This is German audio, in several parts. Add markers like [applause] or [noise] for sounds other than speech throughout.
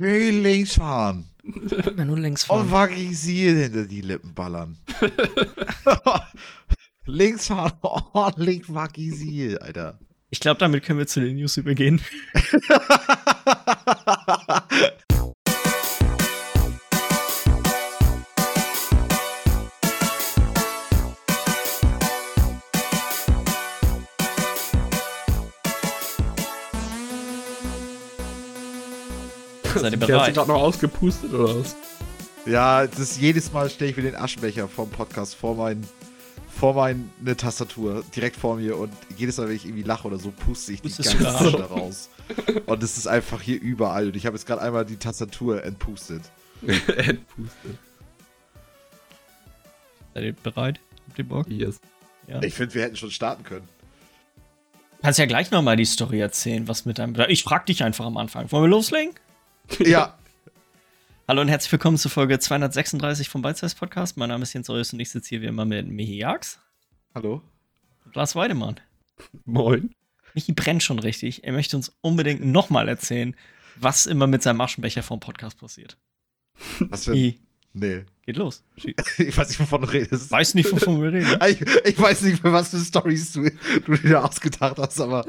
Hey, links fahren. Immer nur Und fahren. Vagisier hinter die Lippen ballern. [laughs] links fahren, ordentlich Vagisier, Alter. Ich glaube, damit können wir zu den News übergehen. [laughs] Seid ihr Der hast du bereit? gerade noch ausgepustet oder was? Ja, das ist jedes Mal stelle ich mir den Aschenbecher vom Podcast vor mein, vor meine Tastatur, direkt vor mir und jedes Mal, wenn ich irgendwie lache oder so, puste ich die ganze? Asche da raus. Und es ist einfach hier überall und ich habe jetzt gerade einmal die Tastatur entpustet. [laughs] Entpustet. Seid ihr bereit? Habt ihr Bock? Yes. Ja. Ich finde, wir hätten schon starten können. Kannst ja gleich nochmal die Story erzählen, was mit deinem. Ich frag dich einfach am Anfang. Wollen wir loslegen? Ja, Hallo und herzlich willkommen zu Folge 236 vom Beizeis Podcast. Mein Name ist Jens Eus und ich sitze hier wie immer mit Michi Jax hallo? und Lars Weidemann. Moin. Michi brennt schon richtig. Er möchte uns unbedingt nochmal erzählen, was immer mit seinem Aschenbecher vom Podcast passiert. Was für I, Nee. geht los. [laughs] Ich weiß nicht, wovon du redest. Weiß nicht, wovon wir reden. [laughs] Ich, ich weiß nicht, für was für Stories du, du dir ausgedacht hast, aber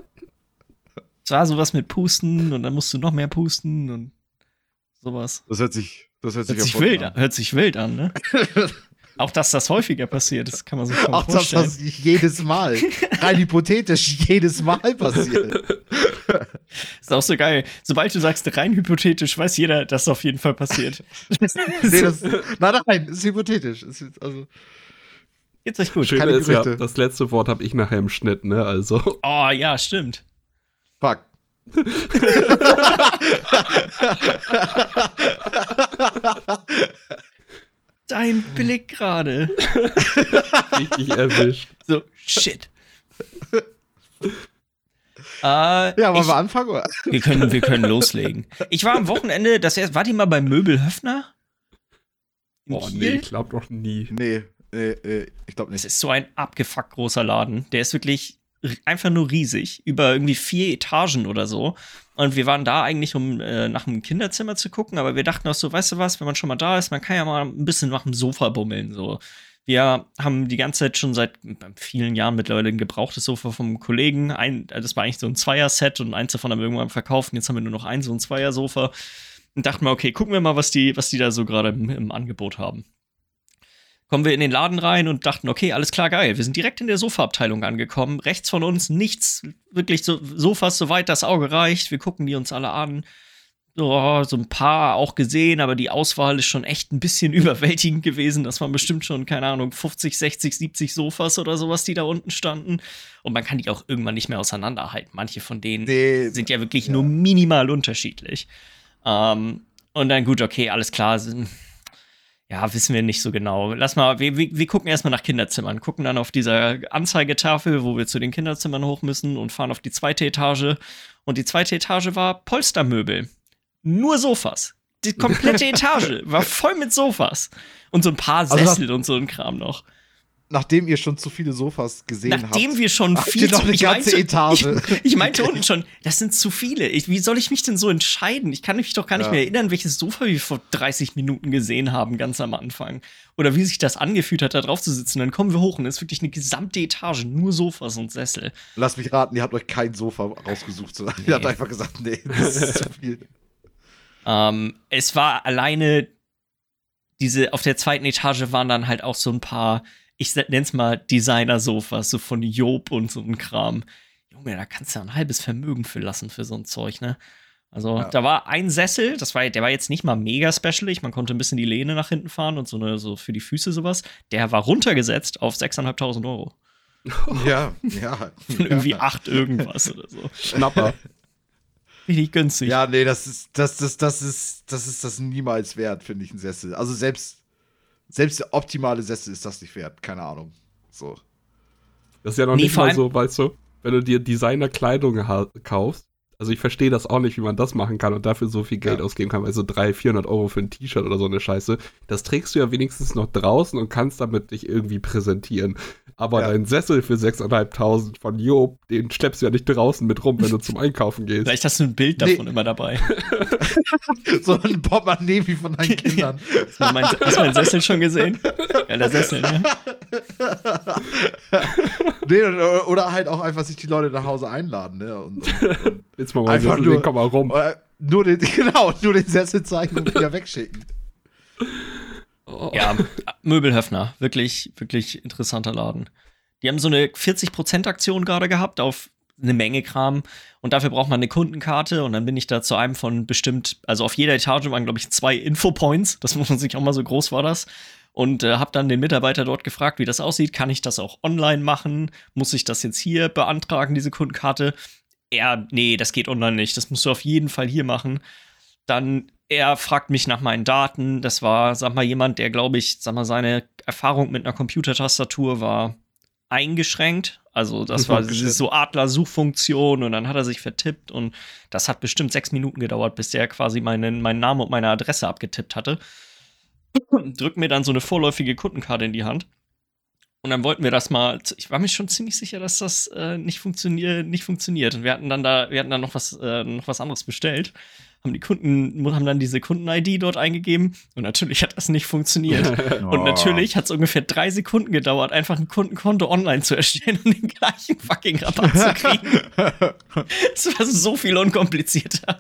Es war sowas mit Pusten und dann musst du noch mehr pusten und sowas. das hört sich, das hört sich, Hört sich wild an, hört sich wild an, ne? [laughs] Auch dass das häufiger passiert, das kann man sich kaum Auch das, vorstellen. was jedes Mal, rein [laughs] hypothetisch, jedes Mal passiert. [laughs] Ist auch so geil. Sobald du sagst, rein hypothetisch, weiß jeder, dass auf jeden Fall passiert. Nee, das, nein, nein, ist hypothetisch. Ist, jetzt- also, Geht's euch gut? Schön keine ist ja, das letzte Wort habe ich nachher im Schnitt, ne? Also. Oh, ja, stimmt. fuck. [laughs] Dein Blick gerade. Richtig erwischt. So, shit. äh, [laughs] Ja, wollen ich, wir anfangen? Oder? wir, können, wir können loslegen. Ich war am Wochenende, das erst, wart ihr mal bei Möbel Höfner? Oh nee, ich glaube noch nie. Nee, nee, nee ich glaube Es nicht. ist so ein abgefuckt großer Laden. Der ist wirklich einfach nur riesig. Über irgendwie vier Etagen oder so. Und wir waren da eigentlich, um äh, nach einem Kinderzimmer zu gucken. Aber wir dachten auch so, weißt du was, wenn man schon mal da ist, man kann ja mal ein bisschen nach dem Sofa bummeln. So. Wir haben die ganze Zeit schon seit vielen Jahren mittlerweile ein gebrauchtes Sofa vom Kollegen. Ein, das war eigentlich so ein Zweier-Set und eins davon haben wir irgendwann verkauft. Und jetzt haben wir nur noch ein so ein Zweier-Sofa. Und dachten wir, okay, gucken wir mal, was die, was die da so gerade im, im Angebot haben kommen wir in den Laden rein und dachten, okay, alles klar, geil. Wir sind direkt in der Sofaabteilung angekommen. Rechts von uns nichts, wirklich so Sofas, soweit das Auge reicht. Wir gucken die uns alle an. So, so ein paar auch gesehen, aber die Auswahl ist schon echt ein bisschen [laughs] überwältigend gewesen. Das waren bestimmt schon, keine Ahnung, 50, 60, 70 Sofas oder sowas, die da unten standen. Und man kann die auch irgendwann nicht mehr auseinanderhalten. Manche von denen Nee, sind ja wirklich ja. nur minimal unterschiedlich. Ähm, und dann gut, okay, alles klar. sind- Ja, wissen wir nicht so genau. Lass mal, wir, wir, wir gucken erstmal nach Kinderzimmern, gucken dann auf dieser Anzeigetafel, wo wir zu den Kinderzimmern hoch müssen und fahren auf die zweite Etage. Und die zweite Etage war Polstermöbel. Nur Sofas. Die komplette [laughs] Etage war voll mit Sofas. Und so ein paar Also Sessel und so ein Kram noch. Nachdem ihr schon zu viele Sofas gesehen Nachdem habt. wir schon habt viel ihr noch eine ich ganze meinte, Etage. [laughs] Ich, ich meinte unten schon, das sind zu viele. Ich, wie soll ich mich denn so entscheiden? Ich kann mich doch gar nicht Ja. mehr erinnern, welches Sofa wir vor 30 Minuten gesehen haben, ganz am Anfang. Oder wie sich das angefühlt hat, da drauf zu sitzen. Dann kommen wir hoch und es ist wirklich eine gesamte Etage, nur Sofas und Sessel. Lasst mich raten, ihr habt euch kein Sofa rausgesucht, Nee. ihr habt einfach gesagt, nee, das ist zu viel. [laughs] Ähm, es war alleine diese, auf der zweiten Etage waren dann halt auch so ein paar, ich nenn's mal Designer-Sofas, so von Job und so ein Kram. Junge, da kannst du ja ein halbes Vermögen für lassen für so ein Zeug, ne? Also, Ja. da war ein Sessel, das war, der war jetzt nicht mal mega specialig, man konnte ein bisschen die Lehne nach hinten fahren und so eine, so für die Füße sowas. Der war runtergesetzt auf 6.500 Euro. [laughs] Ja, ja. Von [laughs] irgendwie acht irgendwas oder so. Schnapper. Richtig günstig. Ja, nee, das ist, das, das, das ist, das ist das niemals wert, finde ich, ein Sessel. Also selbst, selbst der optimale Sessel ist das nicht wert. Keine Ahnung. So. Das ist ja noch Nee, nicht mal so, weißt du, wenn du dir Designerkleidung kaufst, Also ich verstehe das auch nicht, wie man das machen kann und dafür so viel Geld Ja. ausgeben kann, weil so 300, 400 Euro für ein T-Shirt oder so eine Scheiße, das trägst du ja wenigstens noch draußen und kannst damit dich irgendwie präsentieren. Aber Ja. dein Sessel für 6.500 von Job, den schleppst du ja nicht drausen mit rum, wenn du zum Einkaufen gehst. Vielleicht hast du ein Bild Nee. davon immer dabei. [laughs] So ein wie von deinen Kindern. [laughs] Hast du, mein, hast du meinen Sessel schon gesehen? Ja, der Sessel, ne? [laughs] Nee, oder, oder halt auch einfach sich die Leute nach Hause einladen, ne? Und, und, Jetzt mal, Sessel, nur- den komm mal rum. nur den, genau, nur den Sessel zeigen und wieder wegschicken. Oh. Ja, Möbelhöfner. Wirklich, wirklich interessanter Laden. Die haben so eine 40%-Aktion gerade gehabt auf eine Menge Kram. Und dafür braucht man eine Kundenkarte. Und dann bin ich da zu einem von bestimmt, also auf jeder Etage waren, glaube ich, zwei Infopoints. Das muss man sich auch mal so groß war das. Und äh, habe dann den Mitarbeiter dort gefragt, wie das aussieht. Kann ich das auch online machen? Muss ich das jetzt hier beantragen, diese Kundenkarte? Er, nee, das geht online nicht. Das musst du auf jeden Fall hier machen. Dann, er fragt mich nach meinen Daten. Das war, sag mal, jemand, der, glaube ich, sag mal, seine Erfahrung mit einer Computertastatur war eingeschränkt. Also, das war [laughs] so Adler-Suchfunktion und dann hat er sich vertippt und das hat bestimmt sechs Minuten gedauert, bis der quasi meinen, meinen Namen und meine Adresse abgetippt hatte. Drückt mir dann so eine vorläufige Kundenkarte in die Hand. Und dann wollten wir das mal. Ich war mir schon ziemlich sicher, dass das äh, nicht, funktionier nicht funktioniert. Und wir hatten dann da, wir hatten dann noch was, äh, noch was anderes bestellt. Haben die Kunden, haben dann diese Kunden-ID dort eingegeben. Und natürlich hat das nicht funktioniert. [laughs] Und Oh. natürlich hat es ungefähr drei Sekunden gedauert, einfach ein Kundenkonto online zu erstellen und den gleichen fucking Rabatt zu kriegen. [laughs] Es war so viel unkomplizierter.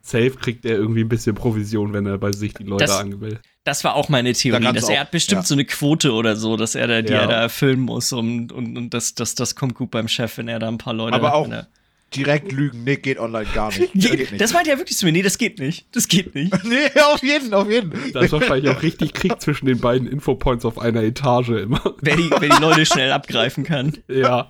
Safe kriegt er irgendwie ein bisschen Provision, wenn er bei sich die Leute Das- angemeldet. Das war auch meine Theorie, Da dass er auch, hat bestimmt ja. so eine Quote oder so, dass er da, die Ja. er da erfüllen muss und, und, und das, das, das kommt gut beim Chef, wenn er da ein paar Leute Aber auch direkt lügen, nee, geht online gar nicht. [laughs] Je, geht nicht. das meint er wirklich zu mir. Nee, das geht nicht. Das geht nicht. [laughs] nee, auf jeden, auf jeden. Da ist wahrscheinlich auch richtig Krieg zwischen den beiden Infopoints auf einer Etage immer. Wer die, wer die Leute schnell abgreifen kann. Ja.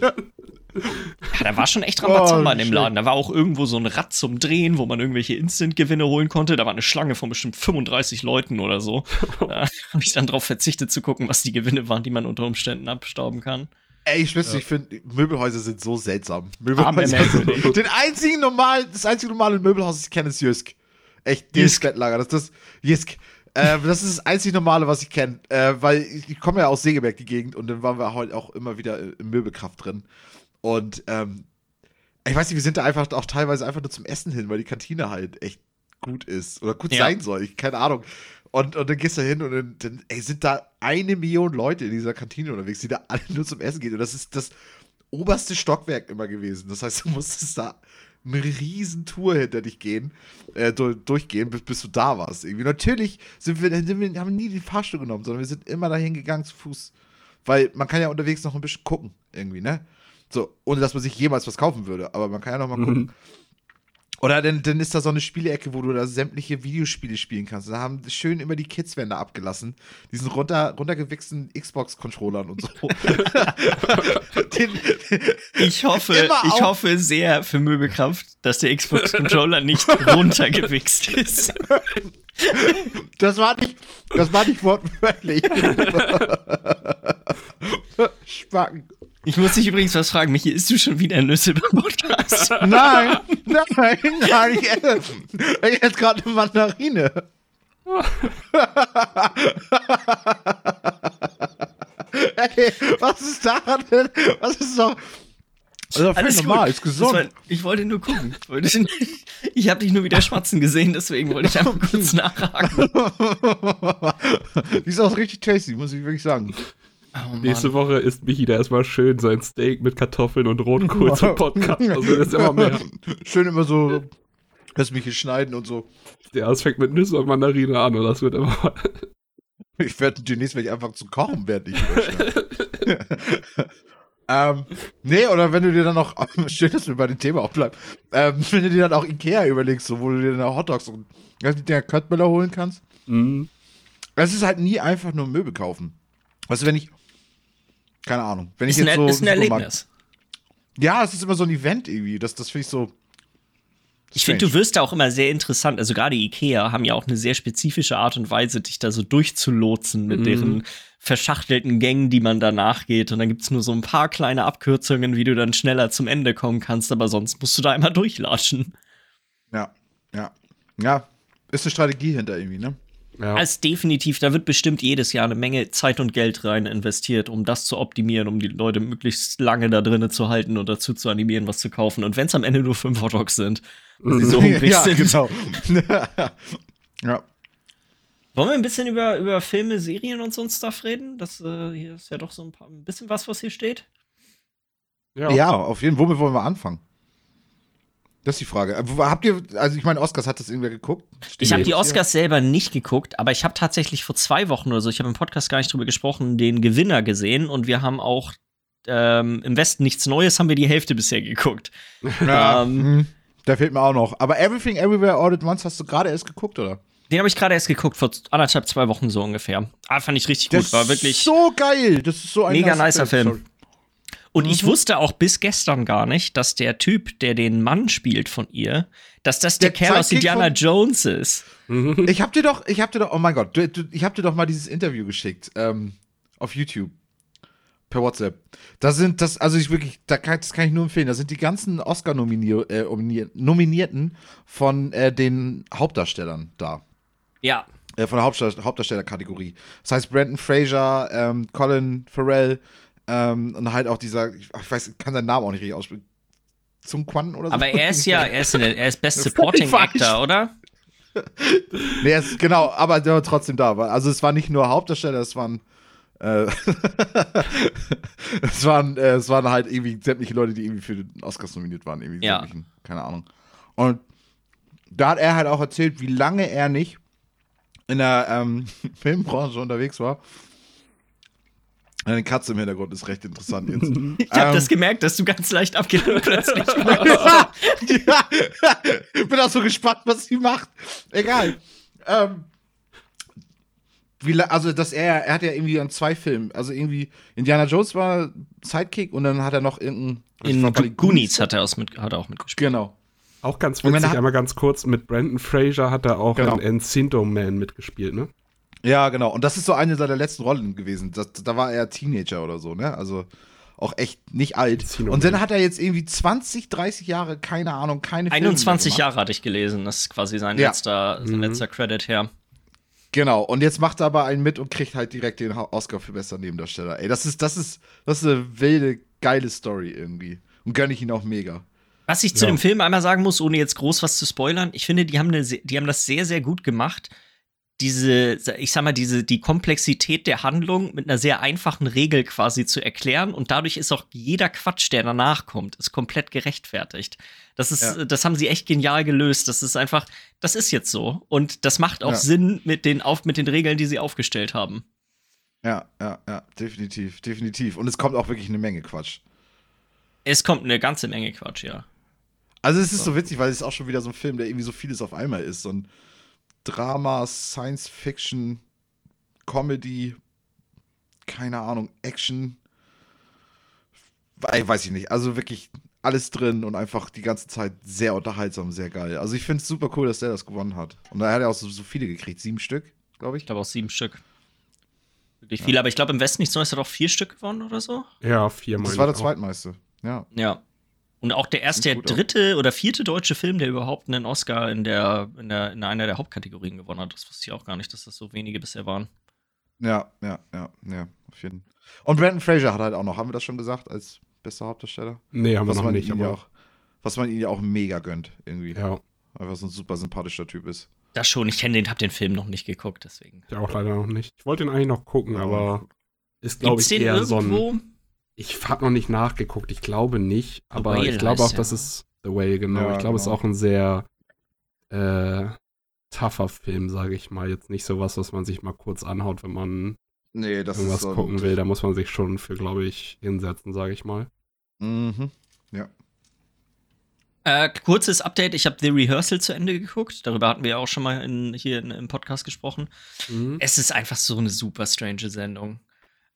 [laughs] Ja, da war schon echt Rambazamba Oh, in dem. Laden. Da war auch irgendwo so ein Rad zum Drehen, wo man irgendwelche Instant-Gewinne holen konnte. Da war eine Schlange von bestimmt 35 Leuten oder so. [laughs] Da habe ich dann drauf verzichtet zu gucken, was die Gewinne waren, die man unter Umständen abstauben kann. Ey, ich schwöre, ich finde, Möbelhäuser sind so seltsam. Möbelhäuser. merkwürdig. Den einzigen normalen, das einzige normale Möbelhaus, das ich kenne, ist Jysk. Echt, dieses. Bettlager. Das, das, Jysk. Äh, das ist das einzig Normale, was ich kenne. Äh, weil ich, ich komme ja aus Segeberg, die Gegend, und dann waren wir halt auch immer wieder im Möbelkraft drin. Und ähm, ich weiß nicht, wir sind da einfach auch teilweise einfach nur zum Essen hin, weil die Kantine halt echt gut ist oder gut Ja. sein soll. Ich keine Ahnung. Und, und dann gehst du hin und dann, dann ey, sind da eine Million Leute in dieser Kantine unterwegs, die da alle nur zum Essen gehen. Und das ist das oberste Stockwerk immer gewesen. Das heißt, du musstest da eine riesen Tour hinter dich gehen, äh, du, durchgehen, bis, bis du da warst. Irgendwie. Natürlich sind wir, sind wir, haben nie den Fahrstuhl genommen, sondern wir sind immer dahin gegangen zu Fuß. Weil man kann ja unterwegs noch ein bisschen gucken, irgendwie, ne? So, ohne dass man sich jemals was kaufen würde. Aber man kann ja noch mal gucken. Oder dann, dann ist da so eine Spielecke, wo du da sämtliche Videospiele spielen kannst. Da haben schön immer die Kids-Wände abgelassen. Diesen runter, runtergewichsten Xbox-Controllern und so. [laughs] [laughs] Den, Ich hoffe, ich hoffe sehr für Möbelkraft, dass der Xbox-Controller nicht [laughs] runtergewichst ist. das war nicht, das war nicht wortwörtlich. Spacken. Ich muss dich übrigens was fragen, Michi, isst du schon wieder Nüsse beim Podcast? [laughs] Nein, nein, nein, ich esse, ich esse gerade eine Mandarine. [laughs] Ey, was ist daran denn? Was ist doch. Also völlig Alles normal, gut. ist gesund. War, ich wollte nur gucken. Ich habe dich nur wieder schmatzen gesehen, deswegen wollte ich einfach kurz [laughs] nachhaken. Die ist auch richtig tasty, muss ich wirklich sagen. Oh, Nächste Woche isst Michi da erstmal schön sein Steak mit Kartoffeln und Rotkohl [laughs] zum Podcast. Also das ist immer mehr. [laughs] Schön immer so, lass mich hier schneiden und so. Ja, es fängt mit Nüsse und Mandarine an und das wird immer. [laughs] Ich werde demnächst werde ich einfach zu kochen, während ich ähm, nee, oder wenn du dir dann noch, schön, dass wir bei dem Thema auch bleiben, ähm, wenn du dir dann auch Ikea überlegst, so, wo du dir dann Hotdogs und der Köttböller holen kannst. Mhm. Es ist halt nie einfach nur Möbel kaufen. Weißt du, wenn ich, keine Ahnung, wenn ich Ist ein, jetzt so. ist ein Erlebnis. Ja, es ist immer so ein Event irgendwie. Das, das finde ich so. Ich finde, du wirst da auch immer sehr interessant. Also gerade Ikea haben ja auch eine sehr spezifische Art und Weise, dich da so durchzulotsen mit Mhm. deren verschachtelten Gängen, die man danach geht. Und dann gibt's nur so ein paar kleine Abkürzungen, wie du dann schneller zum Ende kommen kannst. Aber sonst musst du da einmal durchlatschen. Ja, ja. Ja, ist eine Strategie hinter irgendwie, ne? Ja. Also definitiv, da wird bestimmt jedes Jahr eine Menge Zeit und Geld rein investiert, um das zu optimieren, um die Leute möglichst lange da drinnen zu halten und dazu zu animieren, was zu kaufen. Und wenn es am Ende nur fünf Hotdogs sind, weil sie so [laughs] hungrig ja, sind. genau. [laughs] ja. Wollen wir ein bisschen über, über Filme, Serien und so ein Stuff reden? Das äh, hier ist ja doch so ein, paar, ein bisschen was, was hier steht. ja, auf jeden Fall. Womit wollen wir anfangen? Das ist die Frage. Äh, Habt ihr, also ich meine, Oscars hat das irgendwer geguckt? Steht Ich habe die hier? Oscars selber nicht geguckt, aber ich habe tatsächlich vor zwei Wochen oder so, ich habe im Podcast gar nicht drüber gesprochen, den Gewinner gesehen und wir haben auch ähm, im Westen nichts Neues, haben wir die Hälfte bisher geguckt. [laughs] Ja, Ähm, mhm. Da fehlt mir auch noch. Aber Everything Everywhere All at Once hast du gerade erst geguckt, oder? Den habe ich gerade erst geguckt, vor anderthalb, zwei Wochen so ungefähr. Ah, fand ich richtig Das gut, war wirklich. so geil. Das ist so ein Mega nicer Film. Sorry. Und ich Mhm. wusste auch bis gestern gar nicht, dass der Typ, der den Mann spielt von ihr, dass das der, Der Kerl aus Indiana Jones ist. Mhm. Ich hab dir doch, ich hab dir doch, oh mein Gott, du, du, ich hab dir doch mal dieses Interview geschickt, ähm, auf YouTube. Per WhatsApp. Da sind das, also ich wirklich, da kann, das kann ich nur empfehlen. Da sind die ganzen Oscar-Nominierten äh, von äh, den Hauptdarstellern da. Ja. Äh, von der Hauptdarsteller- Hauptdarstellerkategorie. Das heißt Brandon Fraser, ähm, Colin Farrell ähm, und halt auch dieser, ich, weiß, ich kann seinen Namen auch nicht richtig aussprechen. Zum Quan oder so. Aber er ist ja, er ist, der, er ist Best [laughs] Supporting. Actor, oder? Nee, er ist, genau, aber der war trotzdem da. Also es war nicht nur Hauptdarsteller, es waren äh, [laughs] es waren äh, es waren halt irgendwie sämtliche Leute, die irgendwie für den Oscars nominiert waren, irgendwie Ja. keine Ahnung. Und da hat er halt auch erzählt, wie lange er nicht in der ähm, [laughs] Filmbranche unterwegs war. Eine Katze im Hintergrund ist recht interessant jetzt. [laughs] Ich habe Ähm. das gemerkt, dass du ganz leicht abgelenkt [laughs] plötzlich warst. [laughs] ja, bin auch so gespannt, was sie macht. Egal. Ähm, wie, also, dass er, er hat ja irgendwie an zwei Filmen, also irgendwie Indiana Jones war Sidekick und dann hat er noch irgendein. ich In den Goonies hat er, aus mit, hat er auch mitgespielt. Genau. Auch ganz witzig, einmal ganz kurz, mit Brandon Fraser hat er auch Genau. in Encinto Man mitgespielt, ne? Ja, genau. Und das ist so eine seiner letzten Rollen gewesen. Das, da war er Teenager oder so, ne? Also auch echt nicht alt. Und dann hat er jetzt irgendwie 20, 30 Jahre, keine Ahnung, keine Filme mehr 21 gemacht. Jahre hatte ich gelesen. Das ist quasi sein Ja. letzter, sein Mhm. letzter Credit her. Genau, und jetzt macht er aber einen mit und kriegt halt direkt den Oscar für bester Nebendarsteller. Ey, das ist, das ist, das ist eine wilde, geile Story irgendwie. Und gönne ich ihn auch mega. Was ich zu Ja. dem Film einmal sagen muss, ohne jetzt groß was zu spoilern, ich finde, die haben, eine, die haben das sehr, sehr gut gemacht. Diese, ich sag mal, diese, die Komplexität der Handlung mit einer sehr einfachen Regel quasi zu erklären und dadurch ist auch jeder Quatsch, der danach kommt, ist komplett gerechtfertigt. Das ist, Ja. das haben sie echt genial gelöst. Das ist einfach, das ist jetzt so und das macht auch Ja. Sinn mit den, auf, mit den Regeln, die sie aufgestellt haben. Ja, ja, ja, definitiv, definitiv. Und es kommt auch wirklich eine Menge Quatsch. Es kommt eine ganze Menge Quatsch, ja. Also es ist so witzig, weil es ist auch schon wieder so ein Film, der irgendwie so vieles auf einmal ist. So ein Drama, Science Fiction, Comedy, keine Ahnung, Action. We- Weiß ich nicht. Also wirklich alles drin und einfach die ganze Zeit sehr unterhaltsam, sehr geil. Also ich finde es super cool, dass der das gewonnen hat. Und da hat er auch so, so viele gekriegt. Sieben Stück, glaube ich. Ich glaube auch sieben Stück. Wirklich viele, aber ich glaube, im Westen nichts Neues hat auch vier Stück gewonnen oder so. Ja, viermal. Das war der zweitmeiste. Ja. Ja. Und auch der erste, der dritte oder vierte deutsche Film, der überhaupt einen Oscar in, der, in, der, in einer der Hauptkategorien gewonnen hat. Das wusste ich auch gar nicht, dass das so wenige bisher waren. Ja, ja, ja, ja, auf jeden Fall. Und Brandon Fraser hat halt auch noch, haben wir das schon gesagt, als bester Hauptdarsteller? Nee, haben wir was noch man nicht, aber. auch, was man ihn ja auch mega gönnt, irgendwie. Ja, Einfach so ein super sympathischer Typ ist. Das schon, ich kenne den, hab den Film noch nicht geguckt, deswegen. ja, auch leider noch nicht. Ich wollte ihn eigentlich noch gucken, aber ist, glaube Gibt's ich, den eher so irgendwo? ein. Ich habe noch nicht nachgeguckt, ich glaube nicht, aber Whale ich glaube auch, heißt dass ja. es The Whale, genau. Ja, ich glaube, es ist genau. auch ein sehr äh, tougher Film, sage ich mal. Jetzt nicht sowas, was man sich mal kurz anhaut, wenn man Nee, das irgendwas ist so. gucken will. Da muss man sich schon für, glaube ich, hinsetzen, sage ich mal. Mhm. Äh, kurzes Update, ich habe The Rehearsal zu Ende geguckt. Darüber hatten wir ja auch schon mal in, hier in, im Podcast gesprochen. Mhm. Es ist einfach so eine super strange Sendung.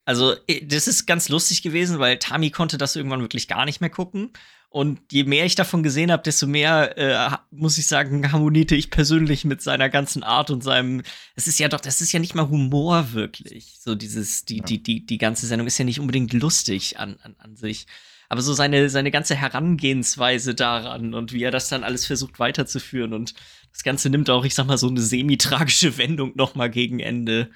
Also, das ist ganz lustig gewesen, weil Tami konnte das irgendwann wirklich gar nicht mehr gucken. Und je mehr ich davon gesehen habe, desto mehr, äh, muss ich sagen, [laughs] harmonierte ich persönlich mit seiner ganzen Art und seinem. Es ist ja doch, das ist ja nicht mal Humor wirklich. So dieses, die, die, die, die ganze Sendung ist ja nicht unbedingt lustig an, an, an sich. Aber so seine, seine ganze Herangehensweise daran und wie er das dann alles versucht weiterzuführen und das Ganze nimmt auch, ich sag mal, so eine semi-tragische [laughs] Wendung noch mal gegen Ende.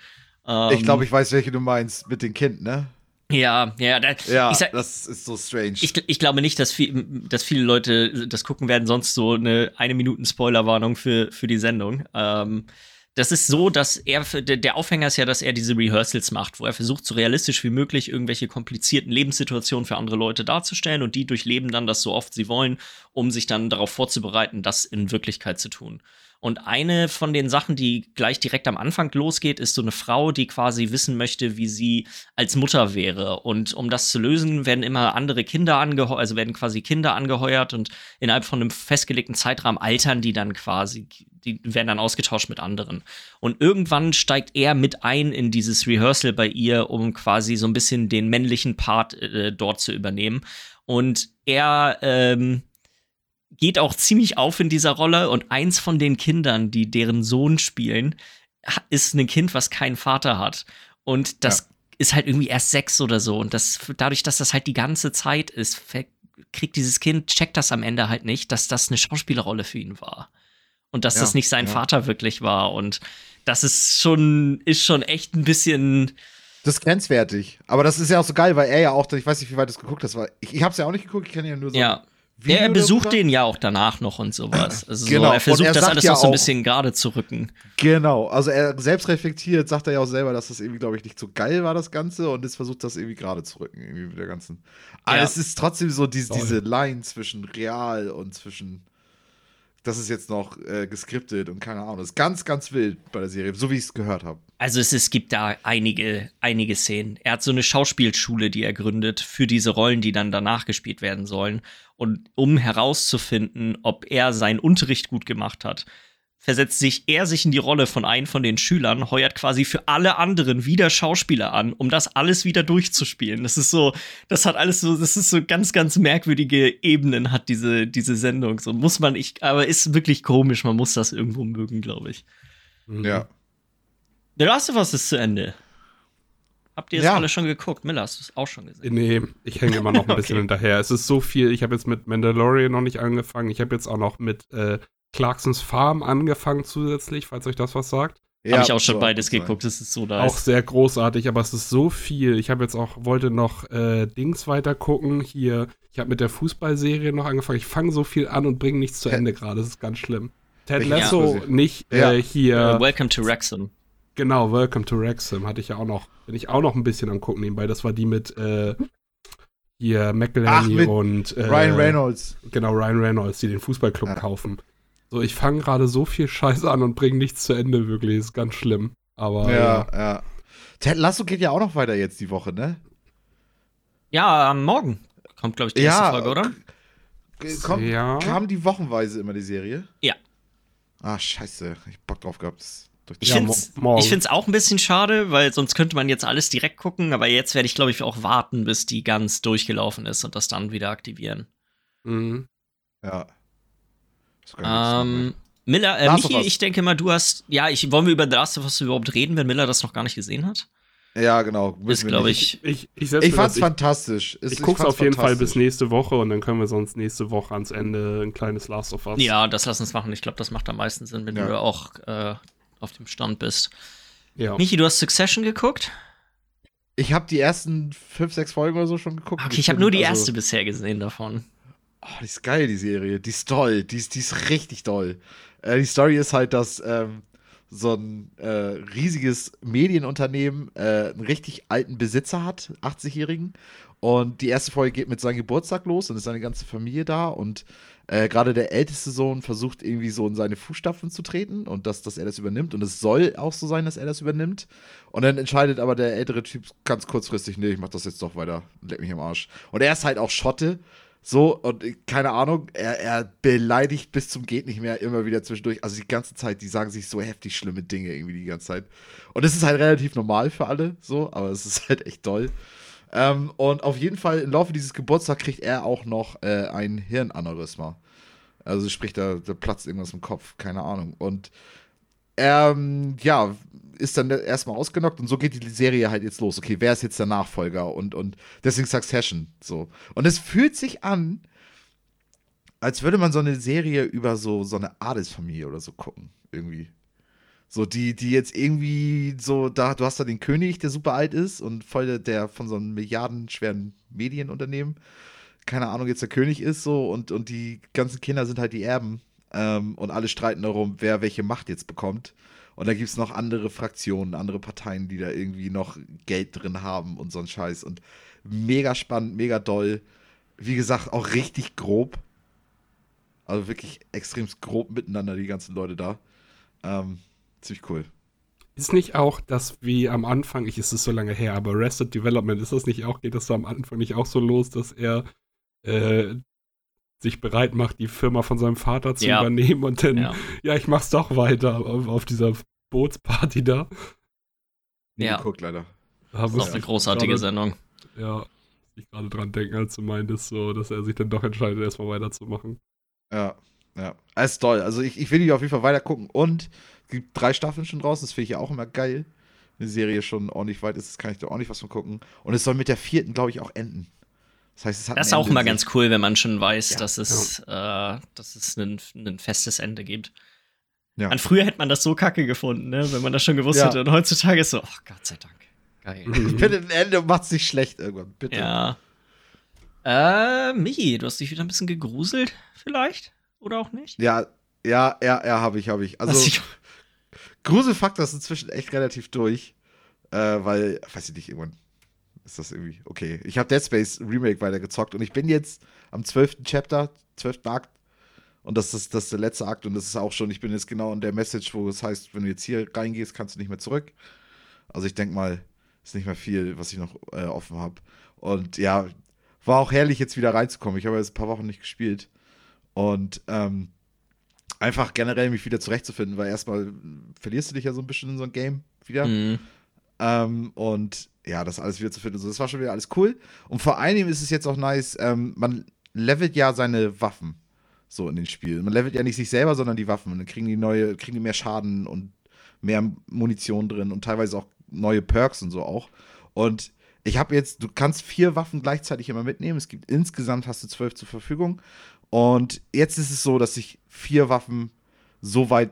Ähm, ich glaube, ich weiß, welche du meinst mit dem Kind, ne? Ja, ja, da, ja sag, das ist so strange. Ich, ich glaube nicht, dass, viel, dass viele Leute das gucken werden, sonst so eine eine Minuten Spoilerwarnung für, für die Sendung. Ähm, das ist so, dass er, der Aufhänger ist ja, dass er diese Rehearsals macht, wo er versucht, so realistisch wie möglich irgendwelche komplizierten Lebenssituationen für andere Leute darzustellen und die durchleben dann das so oft sie wollen, um sich dann darauf vorzubereiten, das in Wirklichkeit zu tun. Und eine von den Sachen, die gleich direkt am Anfang losgeht, ist so eine Frau, die quasi wissen möchte, wie sie als Mutter wäre. Und um das zu lösen, werden immer andere Kinder angeheuert, also werden quasi Kinder angeheuert und innerhalb von einem festgelegten Zeitrahmen altern die dann quasi, die werden dann ausgetauscht mit anderen. Und irgendwann steigt er mit ein in dieses Rehearsal bei ihr, um quasi so ein bisschen den männlichen Part äh, dort zu übernehmen. Und er, ähm, geht auch ziemlich auf in dieser Rolle und eins von den Kindern, die deren Sohn spielen, ist ein Kind, was keinen Vater hat. Und das ja. ist halt irgendwie erst sechs oder so. Und das, dadurch, dass das halt die ganze Zeit ist, kriegt dieses Kind, checkt das am Ende halt nicht, dass das eine Schauspielerrolle für ihn war. Und dass ja, das nicht sein ja. Vater wirklich war. Und das ist schon, ist schon echt ein bisschen. Das ist grenzwertig. Aber das ist ja auch so geil, weil er ja auch, ich weiß nicht, wie weit du es geguckt hast, weil ich, ich habe es ja auch nicht geguckt, ich kann ja nur so ja. Video er besucht den ja auch danach noch und sowas. [clears throat] Also genau. So, er versucht er das alles ja noch so ein bisschen gerade zu rücken. Genau, also er selbst reflektiert, sagt er ja auch selber, dass das irgendwie, glaube ich, nicht so geil war, das Ganze, und jetzt versucht das irgendwie gerade zu rücken, irgendwie mit der ganzen. Aber ja. es ist trotzdem so diese, diese Line zwischen real und zwischen das ist jetzt noch äh, geskriptet und keine Ahnung. Das ist ganz, ganz wild bei der Serie, so wie ich es gehört habe. Also es, es gibt da einige, einige Szenen. Er hat so eine Schauspielschule, die er gründet für diese Rollen, die dann danach gespielt werden sollen. Und um herauszufinden, ob er seinen Unterricht gut gemacht hat, versetzt sich er sich in die Rolle von einem von den Schülern, heuert quasi für alle anderen wieder Schauspieler an, um das alles wieder durchzuspielen. Das ist so, das hat alles so, das ist so ganz, ganz merkwürdige Ebenen hat diese, diese Sendung. So muss man, ich, aber ist wirklich komisch, man muss das irgendwo mögen, glaube ich. Mhm. Ja. The Last of Us ist zu Ende. Habt ihr es ja. alle schon geguckt? Miller, hast du es auch schon gesehen? Nee, ich hänge immer noch ein [laughs] bisschen okay. hinterher. Es ist so viel. Ich habe jetzt mit Mandalorian noch nicht angefangen. Ich habe jetzt auch noch mit äh, Clarksons Farm angefangen zusätzlich, falls euch das was sagt. Ja, habe ich auch schon so beides geguckt, das ist so da. Auch sehr großartig, aber es ist so viel. Ich habe jetzt auch, wollte noch äh, Dings weiter gucken. Hier, ich habe mit der Fußballserie noch angefangen. Ich fange so viel an und bringe nichts zu Ende gerade. Das ist ganz schlimm. Ted Lasso ja. nicht ja. Äh, hier. Uh, welcome to Wrexham. Genau, Welcome to Wrexham hatte ich ja auch noch. Bin ich auch noch ein bisschen am gucken nebenbei. Das war die mit äh, hier McElhenney und äh, Ryan Reynolds. Genau, Ryan Reynolds, die den Fußballclub ja. kaufen. So, ich fange gerade so viel Scheiße an und bringe nichts zu Ende, wirklich. Ist ganz schlimm. Aber. Ja, ja. ja. Ted Lasso geht ja auch noch weiter jetzt die Woche, ne? Ja, am Morgen kommt, glaube ich, die erste ja, Folge, oder? Kommt, ja. Kam die wochenweise immer die Serie? Ja. Ah, scheiße. Ich hab Bock drauf gehabt. Ich finde es auch ein bisschen schade, weil sonst könnte man jetzt alles direkt gucken, aber jetzt werde ich, glaube ich, auch warten, bis die ganz durchgelaufen ist und das dann wieder aktivieren. Mhm. Ja. Ähm, Miller, äh, Michi, ich denke mal, du hast, ja, ich, wollen wir über The Last of Us überhaupt reden, wenn Miller das noch gar nicht gesehen hat? Ja, genau. Ist, glaube ich. Ich, ich, ich, ich fand's das, fantastisch. Ich, ich guck's auf jeden Fall bis nächste Woche und dann können wir sonst nächste Woche ans Ende ein kleines Last of Us. Ja, das lass uns machen. Ich glaube, das macht am meisten Sinn, wenn ja. du auch äh, auf dem Stand bist. Ja. Michi, du hast Succession geguckt? Ich habe die ersten fünf, sechs Folgen oder so schon geguckt. Okay, ich habe nur die also, erste bisher gesehen davon. Oh, die ist geil, die Serie. Die ist toll. Die ist, die ist richtig toll. Äh, die Story ist halt, dass ähm, so ein äh, riesiges Medienunternehmen äh, einen richtig alten Besitzer hat, 80-Jährigen. Und die erste Folge geht mit seinem Geburtstag los und ist seine ganze Familie da. Und äh, gerade der älteste Sohn versucht irgendwie so in seine Fußstapfen zu treten und dass, dass er das übernimmt. Und es soll auch so sein, dass er das übernimmt. Und dann entscheidet aber der ältere Typ ganz kurzfristig, nee, ich mach das jetzt doch weiter, leck mich am Arsch. Und er ist halt auch Schotte so, und keine Ahnung, er, er beleidigt bis zum Geht nicht mehr immer wieder zwischendurch. Also die ganze Zeit, die sagen sich so heftig schlimme Dinge irgendwie die ganze Zeit. Und es ist halt relativ normal für alle, so, aber es ist halt echt toll. Ähm, und auf jeden Fall im Laufe dieses Geburtstags kriegt er auch noch äh, ein Hirnaneurysma. Also sprich, da, da platzt irgendwas im Kopf, keine Ahnung. Und er, ähm, ja, ist dann erstmal ausgenockt und so geht die Serie halt jetzt los. Okay, wer ist jetzt der Nachfolger? Und, und deswegen Succession. So. Und es fühlt sich an, als würde man so eine Serie über so, so eine Adelsfamilie oder so gucken. Irgendwie. So, die, die jetzt irgendwie so, da, du hast da den König, der super alt ist und voll der, der von so einem milliardenschweren Medienunternehmen, keine Ahnung, jetzt der König ist so und, und die ganzen Kinder sind halt die Erben ähm, und alle streiten darum, wer welche Macht jetzt bekommt. Und da gibt es noch andere Fraktionen, andere Parteien, die da irgendwie noch Geld drin haben und so ein Scheiß. Und mega spannend, mega doll. Wie gesagt, auch richtig grob. Also wirklich extrem grob miteinander, die ganzen Leute da. Ähm, ziemlich cool. Ist nicht auch das wie am Anfang, ich ist es so lange her, aber Arrested Development, ist das nicht auch, geht das so am Anfang nicht auch so los, dass er äh, sich bereit macht, die Firma von seinem Vater zu ja. übernehmen und dann, ja. ja. ich mach's doch weiter auf, auf dieser Bootsparty da. Ja. Guckt leider. Das ist auch eine großartige grade, Sendung. Ja, ich gerade dran denken, als du meintest, so, dass er sich dann doch entscheidet, erstmal weiterzumachen. Ja, ja. Es ist toll. Also ich, ich will die auf jeden Fall weiter gucken. Und gibt drei Staffeln schon draußen, das finde ich ja auch immer geil. Eine Serie schon ordentlich weit ist, das kann ich da ordentlich was von gucken. Und es soll mit der vierten, glaube ich, auch enden. Das heißt, es hat Das ist auch immer ganz cool, wenn man schon weiß, ja. dass es, ja. äh, dass es ein, ein festes Ende gibt. Ja. An früher hätte man das so kacke gefunden, ne? wenn man das schon gewusst ja. hätte. Und heutzutage ist so, oh Gott sei Dank. Geil. [laughs] Bitte ein Ende macht es nicht schlecht irgendwann, bitte. Ja. Äh, Michi, du hast dich wieder ein bisschen gegruselt, vielleicht? Oder auch nicht? Ja, ja, ja, ja, habe ich, habe ich. Also, ich Gruselfaktor ist inzwischen echt relativ durch. Äh, weil, weiß ich nicht, irgendwann ist das irgendwie okay. Ich habe Dead Space Remake weitergezockt und ich bin jetzt am 12. Chapter, 12. Akt und das ist, das ist der letzte Akt und das ist auch schon, ich bin jetzt genau in der Message, wo es heißt, wenn du jetzt hier reingehst, kannst du nicht mehr zurück. Also ich denke mal, ist nicht mehr viel, was ich noch äh, offen habe. Und ja, war auch herrlich, jetzt wieder reinzukommen. Ich habe jetzt ein paar Wochen nicht gespielt. Und ähm, einfach generell mich wieder zurechtzufinden, weil erstmal verlierst du dich ja so ein bisschen in so ein Game wieder. Mhm. Ähm, und ja, das alles wieder zu finden. So, das war schon wieder alles cool. Und vor allem ist es jetzt auch nice, ähm, man levelt ja seine Waffen so in den Spielen. Man levelt ja nicht sich selber, sondern die Waffen. Und dann kriegen die neue, kriegen die mehr Schaden und mehr Munition drin und teilweise auch neue Perks und so auch. Und ich habe jetzt, du kannst vier Waffen gleichzeitig immer mitnehmen. Es gibt insgesamt hast du zwölf zur Verfügung. Und jetzt ist es so, dass ich vier Waffen so weit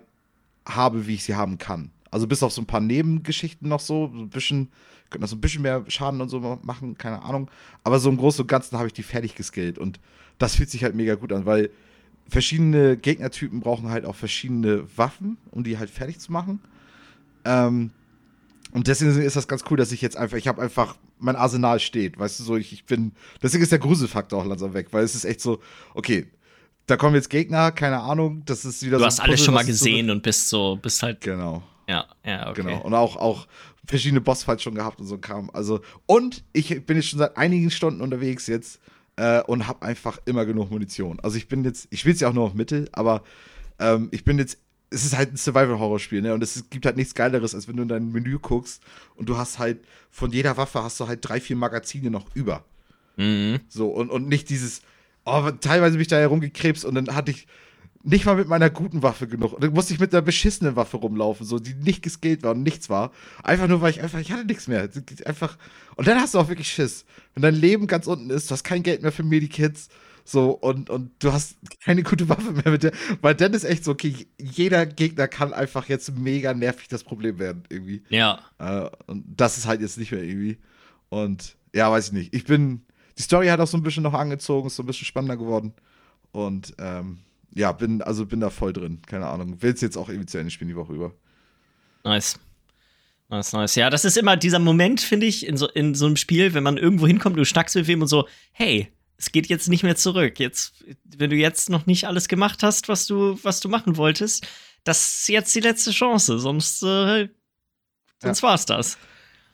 habe, wie ich sie haben kann. Also bis auf so ein paar Nebengeschichten noch so, so ein bisschen, könnte noch so ein bisschen mehr Schaden und so machen, keine Ahnung. Aber so im Großen und Ganzen habe ich die fertig geskillt. Und das fühlt sich halt mega gut an, weil verschiedene Gegnertypen brauchen halt auch verschiedene Waffen, um die halt fertig zu machen. Ähm, und deswegen ist das ganz cool, dass ich jetzt einfach, ich habe einfach, mein Arsenal steht, weißt du, so, ich, ich bin, deswegen ist der Gruselfaktor auch langsam weg, weil es ist echt so, okay, da kommen jetzt Gegner, keine Ahnung, das ist wieder du so. Du hast alles schon mal gesehen so und bist so, bist halt. Genau. Ja, ja, okay. Genau. Und auch, auch verschiedene Bossfights schon gehabt und so kam. Also, und ich bin jetzt schon seit einigen Stunden unterwegs jetzt äh, und habe einfach immer genug Munition. Also ich bin jetzt, ich spiele es ja auch nur auf Mittel, aber ähm, ich bin jetzt, es ist halt ein Survival-Horror-Spiel, ne? Und es gibt halt nichts Geileres, als wenn du in dein Menü guckst und du hast halt, von jeder Waffe hast du halt drei, vier Magazine noch über. Mhm. So, und, und nicht dieses, oh, teilweise bin ich da herumgekrebst und dann hatte ich nicht mal mit meiner guten Waffe genug. Und dann musste ich mit einer beschissenen Waffe rumlaufen, so, die nicht geskillt war und nichts war. Einfach nur, weil ich einfach, ich hatte nichts mehr. Einfach. Und dann hast du auch wirklich Schiss. Wenn dein Leben ganz unten ist, du hast kein Geld mehr für Medikits, so, und, und du hast keine gute Waffe mehr mit dir. Weil dann ist echt so, okay, jeder Gegner kann einfach jetzt mega nervig das Problem werden, irgendwie. Ja. Äh, und das ist halt jetzt nicht mehr irgendwie. Und ja, weiß ich nicht. Ich bin, die Story hat auch so ein bisschen noch angezogen, ist so ein bisschen spannender geworden. Und ähm, ja, bin, also bin da voll drin. Keine Ahnung. Will es jetzt auch irgendwie zu Ende spielen die Woche über. Nice. Nice, nice. Ja, das ist immer dieser Moment, finde ich, in so, in so einem Spiel, wenn man irgendwo hinkommt, du schnackst mit wem und so, hey, es geht jetzt nicht mehr zurück. Jetzt, wenn du jetzt noch nicht alles gemacht hast, was du, was du machen wolltest, das ist jetzt die letzte Chance, sonst, äh, sonst ja. war's das.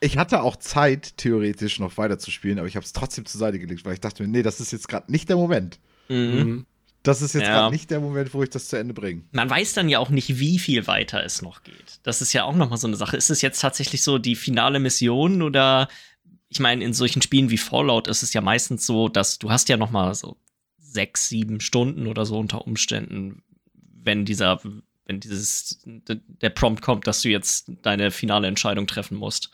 Ich hatte auch Zeit, theoretisch noch weiter zu spielen, aber ich habe es trotzdem zur Seite gelegt, weil ich dachte mir, nee, das ist jetzt gerade nicht der Moment. Mhm. Das ist jetzt ja. gerade nicht der Moment, wo ich das zu Ende bringe. Man weiß dann ja auch nicht, wie viel weiter es noch geht. Das ist ja auch noch mal so eine Sache. Ist es jetzt tatsächlich so die finale Mission oder ich meine, in solchen Spielen wie Fallout ist es ja meistens so, dass du hast ja noch mal so sechs, sieben Stunden oder so unter Umständen, wenn dieser, wenn dieses, der Prompt kommt, dass du jetzt deine finale Entscheidung treffen musst.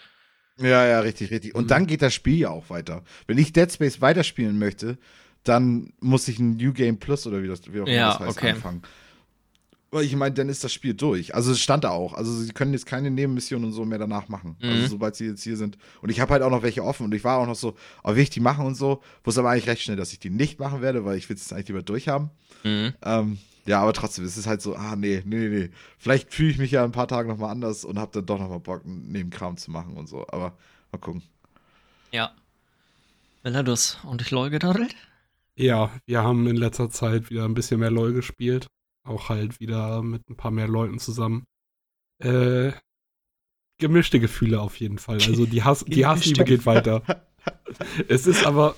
Ja, ja, richtig, richtig. Und mhm. dann geht das Spiel ja auch weiter. Wenn ich Dead Space weiterspielen möchte, dann muss ich ein New Game Plus oder wie das, wie auch immer ja, das heißt, okay. anfangen. Weil ich meine, dann ist das Spiel durch. Also es stand da auch. Also sie können jetzt keine Nebenmissionen und so mehr danach machen. Also, mhm. Also sobald sie jetzt hier sind. Und ich habe halt auch noch welche offen und ich war auch noch so, oh, will ich die machen und so. Wusste aber eigentlich recht schnell, dass ich die nicht machen werde, weil ich will es eigentlich lieber durchhaben. Mhm. Ähm, ja, aber trotzdem, es ist halt so, ah, nee, nee, nee. Vielleicht fühle ich mich ja ein paar Tage nochmal anders und habe dann doch nochmal Bock, neben Kram zu machen und so. Aber mal gucken. Ja. Meladus und ich LOL gedaddelt? Ja, wir haben in letzter Zeit wieder ein bisschen mehr LOL gespielt. Auch halt wieder mit ein paar mehr Leuten zusammen. Äh, gemischte Gefühle auf jeden Fall. [laughs] Also die, Hass, die Hassliebe geht weiter. es ist aber,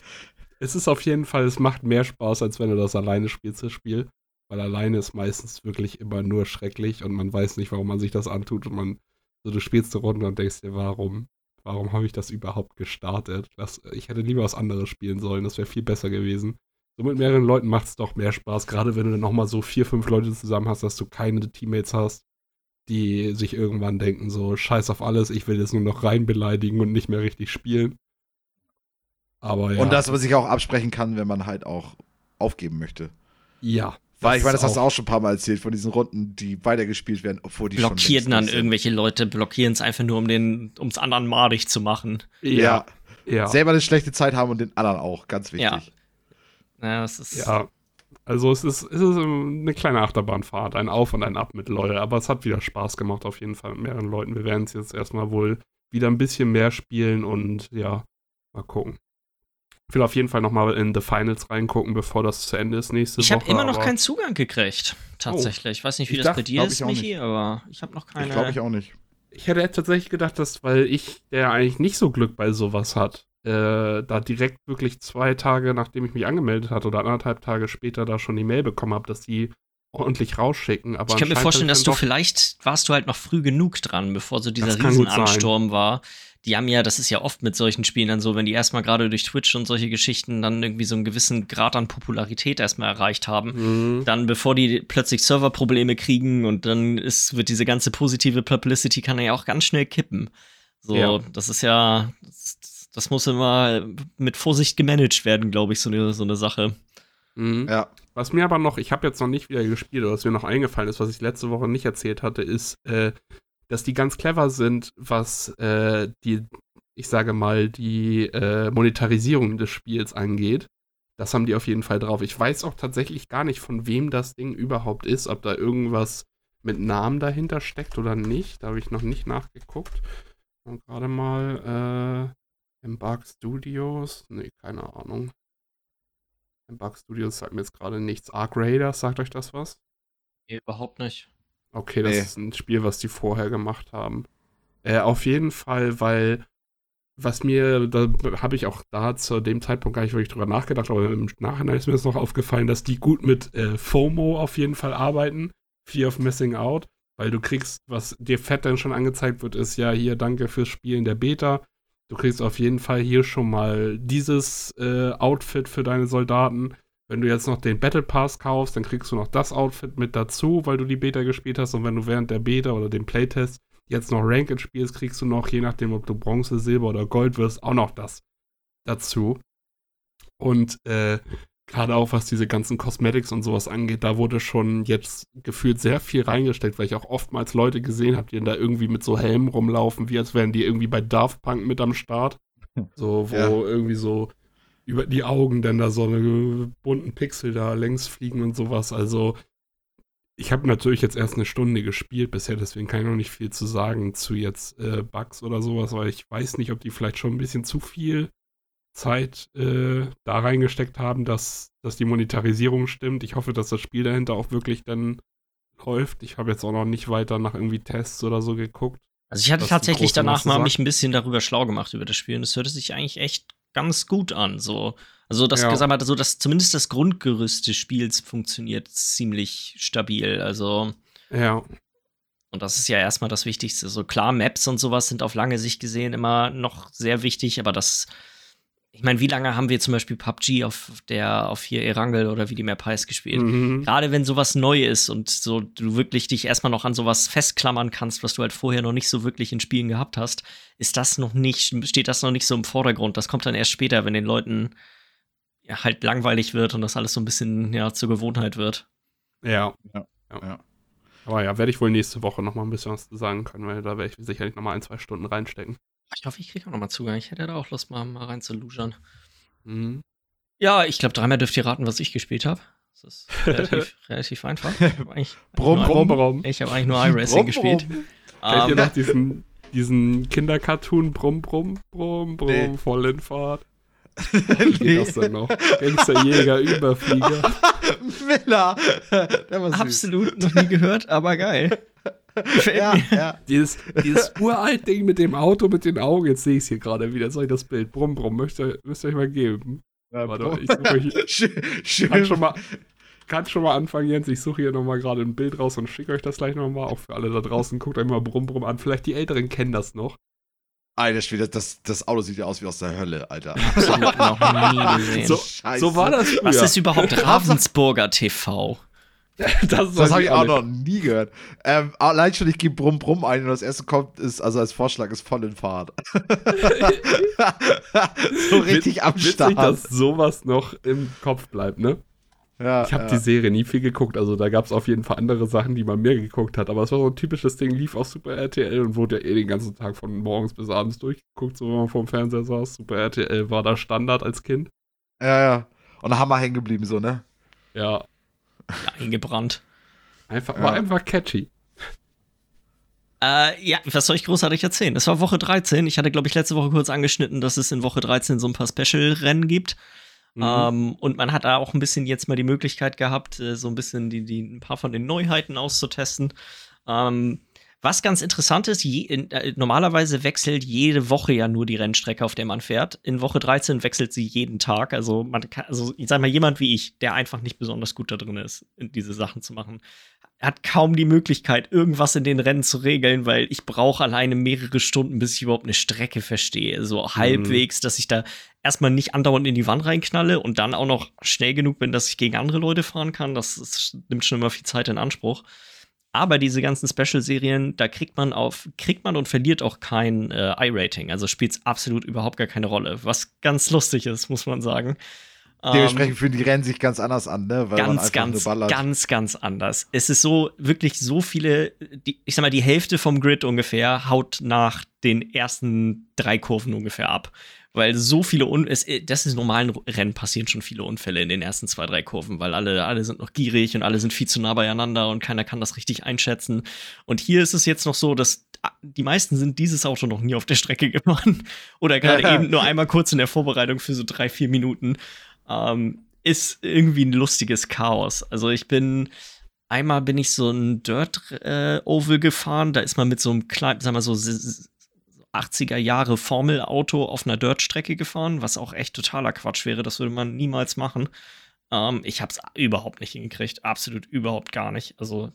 es ist auf jeden Fall, es macht mehr Spaß, als wenn du das alleine spielst, das Spiel. Weil alleine ist meistens wirklich immer nur schrecklich und man weiß nicht, warum man sich das antut und man, so du spielst eine Runde und denkst dir, warum, warum habe ich das überhaupt gestartet? Das, ich hätte lieber was anderes spielen sollen, das wäre viel besser gewesen. So mit mehreren Leuten macht es doch mehr Spaß, gerade wenn du dann nochmal so vier, fünf Leute zusammen hast, dass du keine Teammates hast, die sich irgendwann denken, so scheiß auf alles, ich will jetzt nur noch rein beleidigen und nicht mehr richtig spielen. Aber ja. Und dass man sich auch absprechen kann, wenn man halt auch aufgeben möchte. Ja. Weil ich meine, das hast du auch schon ein paar Mal erzählt, von diesen Runden, die weitergespielt werden, obwohl die Blockieren dann irgendwelche Leute, blockieren es einfach nur, um den, ums anderen madig zu machen. Ja. ja. Selber eine schlechte Zeit haben und den anderen auch, ganz wichtig. Ja. Ja, es ist. Ja. Also es ist, es ist eine kleine Achterbahnfahrt, ein Auf und ein Ab mit LOL, aber es hat wieder Spaß gemacht auf jeden Fall mit mehreren Leuten. Wir werden es jetzt erstmal wohl wieder ein bisschen mehr spielen und ja, mal gucken. Ich will auf jeden Fall nochmal in The Finals reingucken, bevor das zu Ende ist nächste ich Woche. Ich habe immer noch keinen Zugang gekriegt, tatsächlich. Oh. Ich weiß nicht, wie das dachte, bei dir ist, Michi, aber ich habe noch keine. Ich glaube ich auch nicht. Ich hätte tatsächlich gedacht, dass, weil ich, der eigentlich nicht so Glück bei sowas hat, äh, da direkt wirklich zwei Tage, nachdem ich mich angemeldet hatte oder anderthalb Tage später da schon die Mail bekommen habe, dass die ordentlich rausschicken. Aber ich kann mir vorstellen, dass du vielleicht warst du halt noch früh genug dran, bevor so dieser Riesenansturm war. Die haben ja, das ist ja oft mit solchen Spielen dann so, wenn die erstmal gerade durch Twitch und solche Geschichten dann irgendwie so einen gewissen Grad an Popularität erstmal erreicht haben, mhm. dann bevor die plötzlich Serverprobleme kriegen und dann ist, wird diese ganze positive Publicity kann ja auch ganz schnell kippen. So, ja. das ist ja, das, das muss immer mit Vorsicht gemanagt werden, glaube ich, so eine, so eine Sache. Mhm. Ja. Was mir aber noch, ich habe jetzt noch nicht wieder gespielt, oder was mir noch eingefallen ist, was ich letzte Woche nicht erzählt hatte, ist, äh, dass die ganz clever sind, was äh, die, ich sage mal, die äh, Monetarisierung des Spiels angeht. Das haben die auf jeden Fall drauf. Ich weiß auch tatsächlich gar nicht, von wem das Ding überhaupt ist, ob da irgendwas mit Namen dahinter steckt oder nicht. Da habe ich noch nicht nachgeguckt. Und gerade mal, äh, Embark Studios? Nee, keine Ahnung. Embark Studios sagt mir jetzt gerade nichts. Arc Raiders, sagt euch das was? Nee, überhaupt nicht. Okay, das nee. ist ein Spiel, was die vorher gemacht haben. Äh, auf jeden Fall, weil was mir, da habe ich auch da zu dem Zeitpunkt gar nicht wirklich drüber nachgedacht, aber im Nachhinein ist mir das noch aufgefallen, dass die gut mit äh, FOMO auf jeden Fall arbeiten. Fear of Missing Out. Weil du kriegst, was dir fett dann schon angezeigt wird, ist ja hier, danke fürs Spielen der Beta. Du kriegst auf jeden Fall hier schon mal dieses äh, Outfit für deine Soldaten. Wenn du jetzt noch den Battle Pass kaufst, dann kriegst du noch das Outfit mit dazu, weil du die Beta gespielt hast. Und wenn du während der Beta oder dem Playtest jetzt noch Ranked spielst, kriegst du noch, je nachdem, ob du Bronze, Silber oder Gold wirst, auch noch das dazu. Und äh, gerade auch was diese ganzen Cosmetics und sowas angeht, da wurde schon jetzt gefühlt sehr viel reingesteckt, weil ich auch oftmals Leute gesehen habe, die da irgendwie mit so Helmen rumlaufen, wie als wären die irgendwie bei Daft Punk mit am Start. [laughs] So, wo ja. irgendwie so über die Augen dann da so eine bunten Pixel da längs fliegen und sowas. Also, ich habe natürlich jetzt erst eine Stunde gespielt bisher, deswegen kann ich noch nicht viel zu sagen zu jetzt äh, Bugs oder sowas, weil ich weiß nicht, ob die vielleicht schon ein bisschen zu viel Zeit äh, da reingesteckt haben, dass, dass die Monetarisierung stimmt. Ich hoffe, dass das Spiel dahinter auch wirklich dann läuft. Ich habe jetzt auch noch nicht weiter nach irgendwie Tests oder so geguckt. Also ich hatte tatsächlich danach mal mich ein bisschen darüber schlau gemacht über das Spiel und es hörte sich eigentlich echt ganz gut an. So. Also das ja. gesagt, so dass zumindest das Grundgerüst des Spiels funktioniert ziemlich stabil. Also ja. Und das ist ja erstmal das Wichtigste. So klar, Maps und sowas sind auf lange Sicht gesehen immer noch sehr wichtig, aber das ich meine, wie lange haben wir zum Beispiel PUBG auf der, auf hier Erangel oder wie die Map heißt gespielt? Mhm. Gerade wenn sowas neu ist und so du wirklich dich erstmal noch an sowas festklammern kannst, was du halt vorher noch nicht so wirklich in Spielen gehabt hast, ist das noch nicht, steht das noch nicht so im Vordergrund. Das kommt dann erst später, wenn den Leuten ja, halt langweilig wird und das alles so ein bisschen ja zur Gewohnheit wird. Ja. ja. ja. Aber ja, werde ich wohl nächste Woche noch mal ein bisschen was zu sagen können, weil da werde ich sicherlich noch mal ein, zwei Stunden reinstecken. Ich hoffe, ich kriege auch nochmal Zugang. Ich hätte da auch Lust, mal, mal rein zu luschern. Mhm. Ja, ich glaube, dreimal dürft ihr raten, was ich gespielt habe. Das ist [laughs] relativ, relativ einfach. Ich habe eigentlich, [laughs] brumm, brumm, brumm. Ich hab eigentlich nur iRacing gespielt. Kennt um, ihr ähm, noch diesen, diesen Kindercartoon Brumm, Brumm, Brumm, Brumm, nee. voll in Fahrt? [laughs] nee. das denn noch? Gangsterjäger, Überflieger. Miller. Absolut noch nie gehört, aber geil ja, ja. Dieses, dieses uralt Ding mit dem Auto mit den Augen, jetzt sehe ich es hier gerade wieder, soll ich das Bild? Brumm, brumm, müsst ihr, müsst ihr euch mal geben. Ja, Warte, ich suche hier. [laughs] kann, schon mal, kann schon mal anfangen, Jens. Ich suche hier nochmal gerade ein Bild raus und schicke euch das gleich nochmal. Auch für alle da draußen. Guckt euch mal Brumm, Brumm an. Vielleicht die Älteren kennen das noch. Alter Schwede, das, das Auto sieht ja aus wie aus der Hölle, Alter. [laughs] Absolut noch nie [laughs] gesehen. So, so war das früher. Was ist überhaupt Ravensburger TV? [laughs] das, das habe ich auch noch nie gehört. Ähm, allein schon, ich gebe Brumm Brumm ein und das erste kommt, ist, also als Vorschlag ist voll in Fahrt. [laughs] so richtig Witz, am Start. Witzig, dass sowas noch im Kopf bleibt, ne? Ja, ich habe ja. die Serie nie viel geguckt, also da gab es auf jeden Fall andere Sachen, die man mehr geguckt hat, aber es war so ein typisches Ding, lief auf Super RTL und wurde ja eh den ganzen Tag von morgens bis abends durchgeguckt, so wenn man vorm Fernseher saß. Super RTL war da Standard als Kind. Ja, ja. Und da haben wir hängen geblieben, so, ne? Ja, [laughs] eingebrannt. Einfach, war einfach catchy. Äh, ja, was soll ich großartig erzählen? Es war Woche 13. Ich hatte, glaube ich, letzte Woche kurz angeschnitten, dass es in Woche 13 so ein paar Special-Rennen gibt. Mhm. Ähm, und man hat da auch ein bisschen jetzt mal die Möglichkeit gehabt, äh, so ein bisschen die, die, ein paar von den Neuheiten auszutesten. Ähm, was ganz interessant ist, je, äh, normalerweise wechselt jede Woche ja nur die Rennstrecke, auf der man fährt. In Woche 13 wechselt sie jeden Tag. Also, man kann, also ich sag mal, jemand wie ich, der einfach nicht besonders gut da drin ist, diese Sachen zu machen, hat kaum die Möglichkeit, irgendwas in den Rennen zu regeln, weil ich brauche alleine mehrere Stunden, bis ich überhaupt eine Strecke verstehe. So mhm. halbwegs, dass ich da erstmal nicht andauernd in die Wand reinknalle und dann auch noch schnell genug bin, dass ich gegen andere Leute fahren kann. Das, das nimmt schon immer viel Zeit in Anspruch. Aber diese ganzen Special-Serien, da kriegt man auf, kriegt man und verliert auch kein äh, I-Rating. Also spielt es absolut überhaupt gar keine Rolle. Was ganz lustig ist, muss man sagen. Dementsprechend ähm, fühlen die Rennen sich ganz anders an, ne? Weil ganz, ganz, ganz, ganz anders. Es ist so, wirklich so viele, die, ich sag mal, die Hälfte vom Grid ungefähr haut nach den ersten drei Kurven ungefähr ab weil so viele Un es, äh, das ist normalen Rennen passieren schon viele Unfälle in den ersten zwei drei Kurven, weil alle alle sind noch gierig und alle sind viel zu nah beieinander und keiner kann das richtig einschätzen. Und hier ist es jetzt noch so, dass die meisten sind dieses Auto noch nie auf der Strecke [laughs] gefahren oder gerade eben nur einmal kurz in der Vorbereitung für so drei vier Minuten. Ähm, ist irgendwie ein lustiges Chaos. Also ich bin einmal bin ich so ein Dirt äh, Oval gefahren, da ist man mit so einem kleinen, sag mal so 80er Jahre Formelauto auf einer Dirt-Strecke gefahren, was auch echt totaler Quatsch wäre. Das würde man niemals machen. Ähm, ich habe es überhaupt nicht hingekriegt. Absolut überhaupt gar nicht. Also,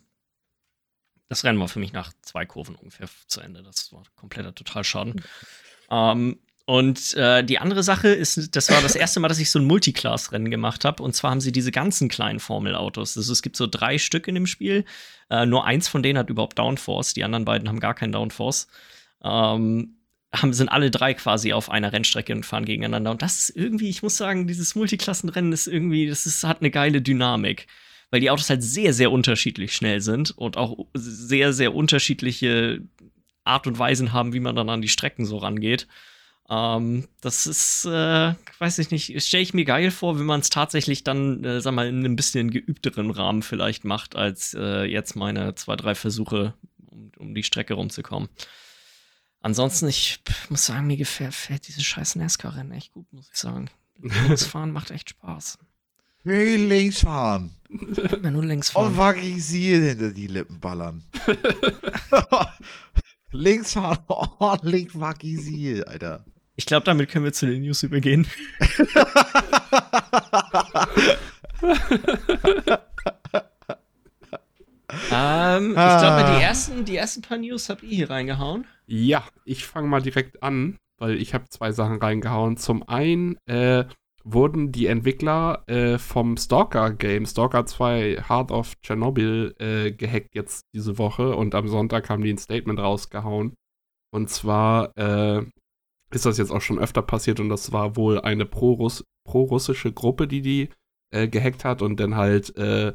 das Rennen war für mich nach zwei Kurven ungefähr zu Ende. Das war kompletter Totalschaden. Ähm, und äh, die andere Sache ist, das war das erste Mal, dass ich so ein Multiclass-Rennen gemacht habe. Und zwar haben sie diese ganzen kleinen Formelautos. Also es gibt so drei Stück in dem Spiel. Äh, nur eins von denen hat überhaupt Downforce. Die anderen beiden haben gar keinen Downforce ähm, haben, sind alle drei quasi auf einer Rennstrecke und fahren gegeneinander. Und das ist irgendwie, ich muss sagen, dieses Multiklassenrennen ist irgendwie, das ist, hat eine geile Dynamik. Weil die Autos halt sehr, sehr unterschiedlich schnell sind und auch sehr, sehr unterschiedliche Art und Weisen haben, wie man dann an die Strecken so rangeht. Ähm, das ist, äh, weiß ich nicht, stelle ich mir geil vor, wenn man es tatsächlich dann, äh, sag mal, in einem bisschen geübteren Rahmen vielleicht macht, als äh, jetzt meine zwei, drei Versuche, um, um die Strecke rumzukommen. Ansonsten, ich muss sagen, mir gefällt dieses scheiß NASCAR-Rennen echt gut, muss ich sagen. Linksfahren macht echt Spaß. Hey, links fahren. Ja, nur links fahren. Oh, wag ich sie hinter die Lippen ballern. [laughs] links fahren, ordentlich oh, ich sie, Alter. Ich glaube, damit können wir zu den News übergehen. [laughs] Ähm, ich Ah. glaube, die ersten, die ersten paar News habt ihr hier reingehauen. Ja, ich fange mal direkt an, weil ich habe zwei Sachen reingehauen. Zum einen äh, wurden die Entwickler äh, vom Stalker-Game, Stalker 2 Heart of Chernobyl, äh, gehackt jetzt diese Woche und am Sonntag haben die ein Statement rausgehauen. Und zwar äh, ist das jetzt auch schon öfter passiert und das war wohl eine pro-russ- pro-russische Gruppe, die die äh, gehackt hat und dann halt äh,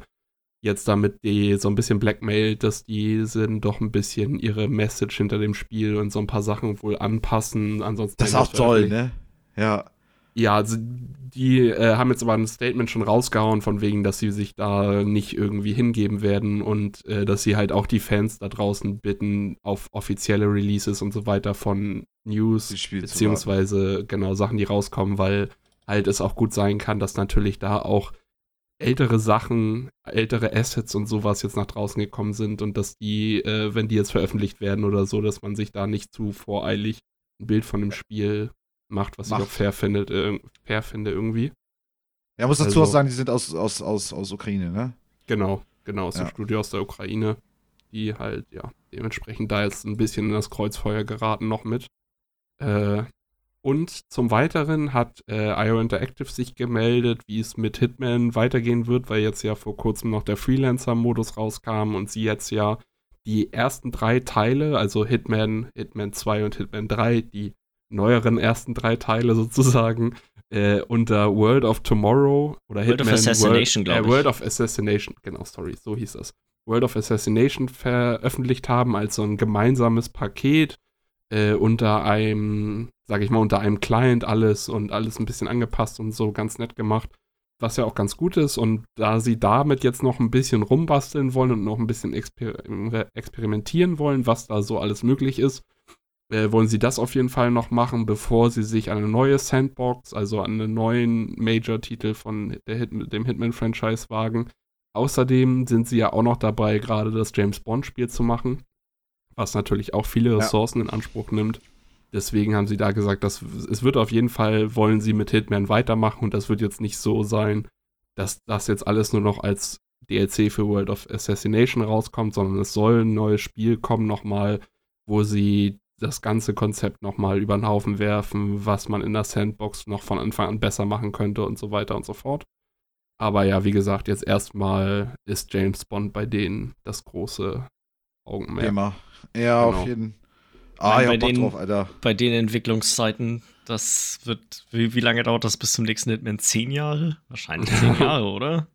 jetzt damit die so ein bisschen blackmailt, dass die sind doch ein bisschen ihre Message hinter dem Spiel und so ein paar Sachen wohl anpassen. Ansonsten Das ist auch toll, ne? Ja. Ja, also die äh, haben jetzt aber ein Statement schon rausgehauen, von wegen, dass sie sich da nicht irgendwie hingeben werden und äh, dass sie halt auch die Fans da draußen bitten, auf offizielle Releases und so weiter von News, beziehungsweise genau Sachen, die rauskommen, weil halt es auch gut sein kann, dass natürlich da auch ältere Sachen, ältere Assets und sowas jetzt nach draußen gekommen sind und dass die, äh, wenn die jetzt veröffentlicht werden oder so, dass man sich da nicht zu voreilig ein Bild von dem Spiel macht, was Macht. ich auch fair, findet, äh, fair finde irgendwie. Ja, muss dazu Also- auch sagen, die sind aus, aus, aus, aus Ukraine, ne? Genau, genau, aus dem Ja. Studio aus der Ukraine, die halt, ja, dementsprechend da jetzt ein bisschen in das Kreuzfeuer geraten noch mit. Äh, und zum Weiteren hat äh, IO Interactive sich gemeldet, wie es mit Hitman weitergehen wird, weil jetzt ja vor kurzem noch der Freelancer-Modus rauskam und sie jetzt ja die ersten drei Teile, also Hitman, Hitman 2 und Hitman 3, die neueren ersten drei Teile [laughs] sozusagen, äh, unter World of Tomorrow oder World of Assassination, World, glaub äh, ich. World of Assassination, genau, sorry, so hieß es. World of Assassination veröffentlicht haben als so ein gemeinsames Paket äh, unter einem, sag ich mal, unter einem Client alles und alles ein bisschen angepasst und so ganz nett gemacht, was ja auch ganz gut ist. Und da sie damit jetzt noch ein bisschen rumbasteln wollen und noch ein bisschen exper experimentieren wollen, was da so alles möglich ist, äh, wollen sie das auf jeden Fall noch machen, bevor sie sich an eine neue Sandbox, also an einen neuen Major-Titel von der Hit dem Hitman-Franchise wagen. Außerdem sind sie ja auch noch dabei, gerade das James Bond-Spiel zu machen, was natürlich auch viele Ja. Ressourcen in Anspruch nimmt. Deswegen haben sie da gesagt, dass es wird auf jeden Fall, wollen sie mit Hitman weitermachen und das wird jetzt nicht so sein, dass das jetzt alles nur noch als DLC für World of Assassination rauskommt, sondern es soll ein neues Spiel kommen nochmal, wo sie das ganze Konzept nochmal über den Haufen werfen, was man in der Sandbox noch von Anfang an besser machen könnte und so weiter und so fort. Aber ja, wie gesagt, jetzt erstmal ist James Bond bei denen das große Augenmerk. Immer. Ja, Genau. auf jeden Ah, Nein, ja, bei Bock denen- drauf, Alter. Bei den Entwicklungszeiten, das wird, wie, wie lange dauert das bis zum nächsten Hitman? Zehn Jahre? Wahrscheinlich [laughs] zehn Jahre, oder?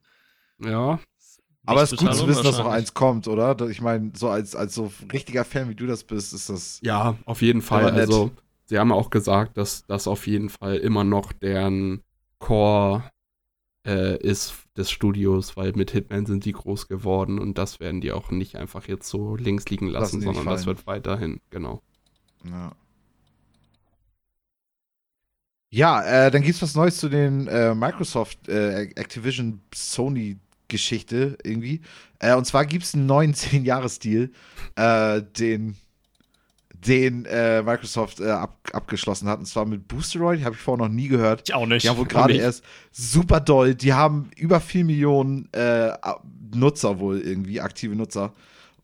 Ja, Aber es ist gut zu wissen, dass noch eins kommt, oder? Ich meine, so als, als so richtiger Fan, wie du das bist, ist das. Ja, auf jeden Fall. Also, sie haben auch gesagt, dass das auf jeden Fall immer noch deren Core äh, ist des Studios, weil mit Hitman sind die groß geworden und das werden die auch nicht einfach jetzt so links liegen lassen, Lassen sondern das wird weiterhin, genau. Ja. Ja, äh, dann gibt's was Neues zu den äh, Microsoft äh, Activision Sony Geschichte irgendwie. Äh, und zwar gibt's einen neuen [laughs] 10-Jahres-Deal, äh, den den äh, Microsoft ab, abgeschlossen hat. Und zwar mit Boosteroid, habe ich vorher noch nie gehört. Ich auch nicht. Die haben wohl gerade erst super doll. Die haben über 4 Millionen Nutzer wohl irgendwie, aktive Nutzer.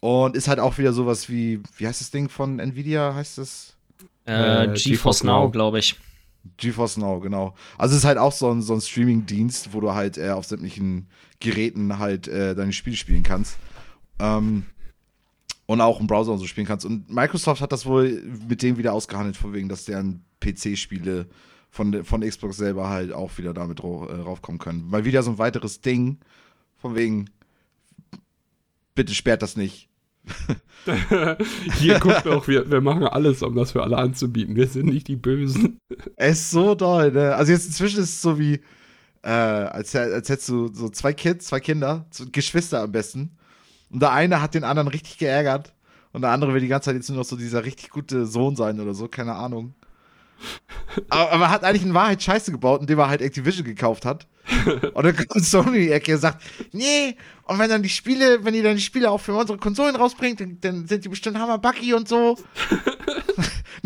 Und ist halt auch wieder sowas wie, wie heißt das Ding von Nvidia? Heißt das? Äh, Äh, GeForce GeForce Now, Now. glaube ich. GeForce Now, genau. Also es ist halt auch so ein, so ein Streaming-Dienst, wo du halt äh, auf sämtlichen Geräten halt äh, deine Spiele spielen kannst. Ähm, und auch im Browser und so spielen kannst. Und Microsoft hat das wohl mit dem wieder ausgehandelt, von wegen, dass deren PC-Spiele von, von Xbox selber halt auch wieder damit äh, raufkommen können. Mal wieder so ein weiteres Ding, von wegen, bitte sperrt das nicht. [laughs] Hier guckt auch, wir, wir machen alles, um das für alle anzubieten. Wir sind nicht die Bösen. Es ist so doll, ne? Also jetzt inzwischen ist es so wie, äh, als, als hättest du so zwei Kids, zwei Kinder, Geschwister am besten. Und der eine hat den anderen richtig geärgert. Und der andere will die ganze Zeit jetzt nur noch so dieser richtig gute Sohn sein oder so, keine Ahnung. [laughs] Aber, aber er hat eigentlich in Wahrheit Scheiße gebaut, indem er halt Activision gekauft hat. [laughs] Und dann kommt Sony die Ecke und sagt, nee, und wenn dann die Spiele, wenn ihr dann die Spiele auch für unsere Konsolen rausbringt, dann, dann sind die bestimmt hammer buggy und so. [laughs]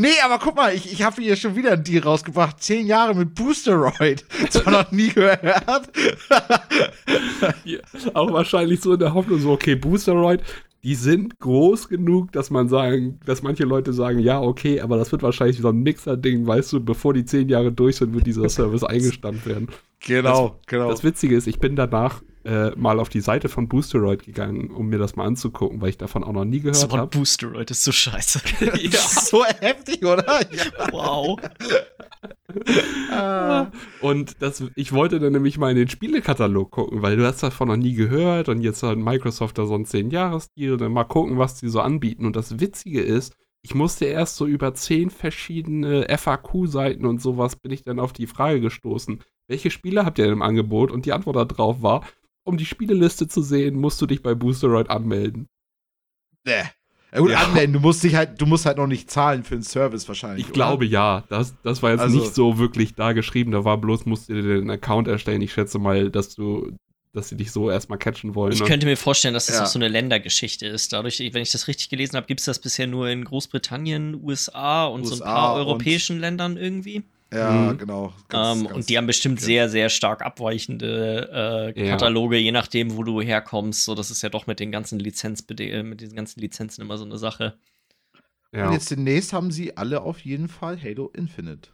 Nee, aber guck mal, ich, ich habe hier schon wieder einen Deal rausgebracht. Zehn Jahre mit Boosteroid. Zwar noch nie gehört. ja, auch wahrscheinlich so in der Hoffnung, so, okay, Boosteroid, die sind groß genug, dass man sagen, dass manche Leute sagen, ja, okay, aber das wird wahrscheinlich so ein Mixer-Ding, weißt du, bevor die zehn Jahre durch sind, wird dieser Service [laughs] eingestampft werden. Genau, das, genau. Das Witzige ist, ich bin danach äh, mal auf die Seite von Boosteroid gegangen, um mir das mal anzugucken, weil ich davon auch noch nie gehört habe. Das Boosteroid ist so scheiße. [laughs] ja. [laughs] so heftig, oder? Ja. Wow. ah. [laughs] Und das, ich wollte dann nämlich mal in den Spielekatalog gucken, weil du hast davon noch nie gehört und jetzt hat Microsoft da so einen 10-Jahres-Deal, dann mal gucken, was die so anbieten. Und das Witzige ist, ich musste erst so über zehn verschiedene FAQ-Seiten und sowas bin ich dann auf die Frage gestoßen. Welche Spiele habt ihr denn im Angebot? Und die Antwort darauf war, um die Spieleliste zu sehen, musst du dich bei Boosteroid anmelden. Nee. Ja, gut, ja. anmelden, du musst dich halt, du musst halt noch nicht zahlen für den Service wahrscheinlich. Ich oder? glaube ja. Das, das war jetzt also, nicht so wirklich da geschrieben. Da war bloß, musst du dir den Account erstellen. Ich schätze mal, dass du, dass sie dich so erstmal catchen wollen. Ich ne? könnte mir vorstellen, dass das ja. auch so eine Ländergeschichte ist. Dadurch, wenn ich das richtig gelesen habe, gibt es das bisher nur in Großbritannien, USA und USA so ein paar europäischen Ländern irgendwie. Ja, mhm. genau. Ganz, ähm, ganz und die haben bestimmt sehr, sehr stark abweichende äh, Kataloge, ja. je nachdem, wo du herkommst. So, das ist ja doch mit den ganzen Lizenz mit diesen ganzen Lizenzen immer so eine Sache. Ja. Und jetzt demnächst haben sie alle auf jeden Fall Halo Infinite.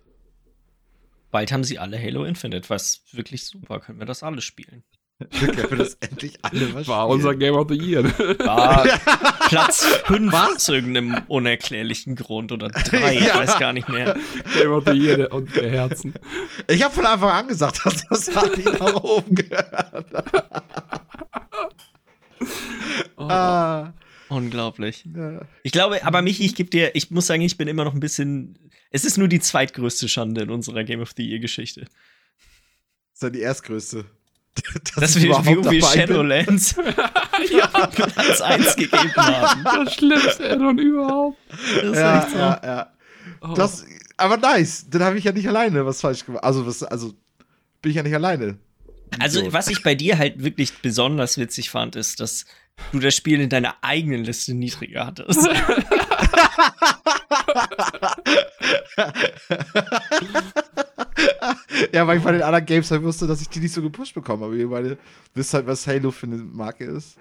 Bald haben sie alle Halo Infinite, was wirklich super, können wir das alles spielen. Können wir das endlich alle was War unser Game of the Year. War [laughs] Platz 5 aus irgendeinem unerklärlichen Grund oder [laughs] 3, ich weiß gar nicht mehr. Game of the Year und der Herzen. Ich habe von Anfang an gesagt, dass das hat ihn nach oben gehört. [laughs] oh. ah. Unglaublich. Ja. Ich glaube, aber Michi, ich gebe dir, ich muss sagen, ich bin immer noch ein bisschen. Es ist nur die zweitgrößte Schande in unserer Game of the Year Geschichte. Das ist ja die erstgrößte. Dass, dass wir wie, wie Shadowlands [laughs] [laughs] ja. Platz 1 gegeben haben. Das schlimmste Addon überhaupt. Das ist ja, echt so. ja, ja. Oh. Das, aber nice, dann habe ich ja nicht alleine was falsch gemacht. Also, was, also bin ich ja nicht alleine. Also, was ich bei dir halt wirklich besonders witzig fand, ist, dass du das Spiel in deiner eigenen Liste niedriger hattest. [laughs] ja, weil ich bei den anderen Games halt wusste, dass ich die nicht so gepusht bekomme. Aber ihr beide wisst halt, was Halo für eine Marke ist.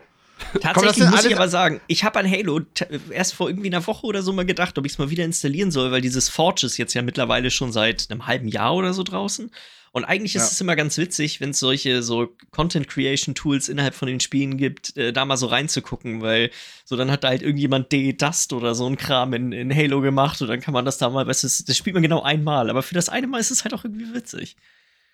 Tatsächlich muss ich aber sagen, ich habe an Halo erst vor irgendwie einer Woche oder so mal gedacht, ob ich es mal wieder installieren soll, weil dieses Forge ist jetzt ja mittlerweile schon seit einem halben Jahr oder so draußen. Und eigentlich ist ja. es immer ganz witzig, wenn es solche so Content Creation Tools innerhalb von den Spielen gibt, äh, da mal so reinzugucken, weil so dann hat da halt irgendjemand D-Dust oder so ein Kram in, in Halo gemacht und dann kann man das da mal, weißt du, das spielt man genau einmal, aber für das eine Mal ist es halt auch irgendwie witzig.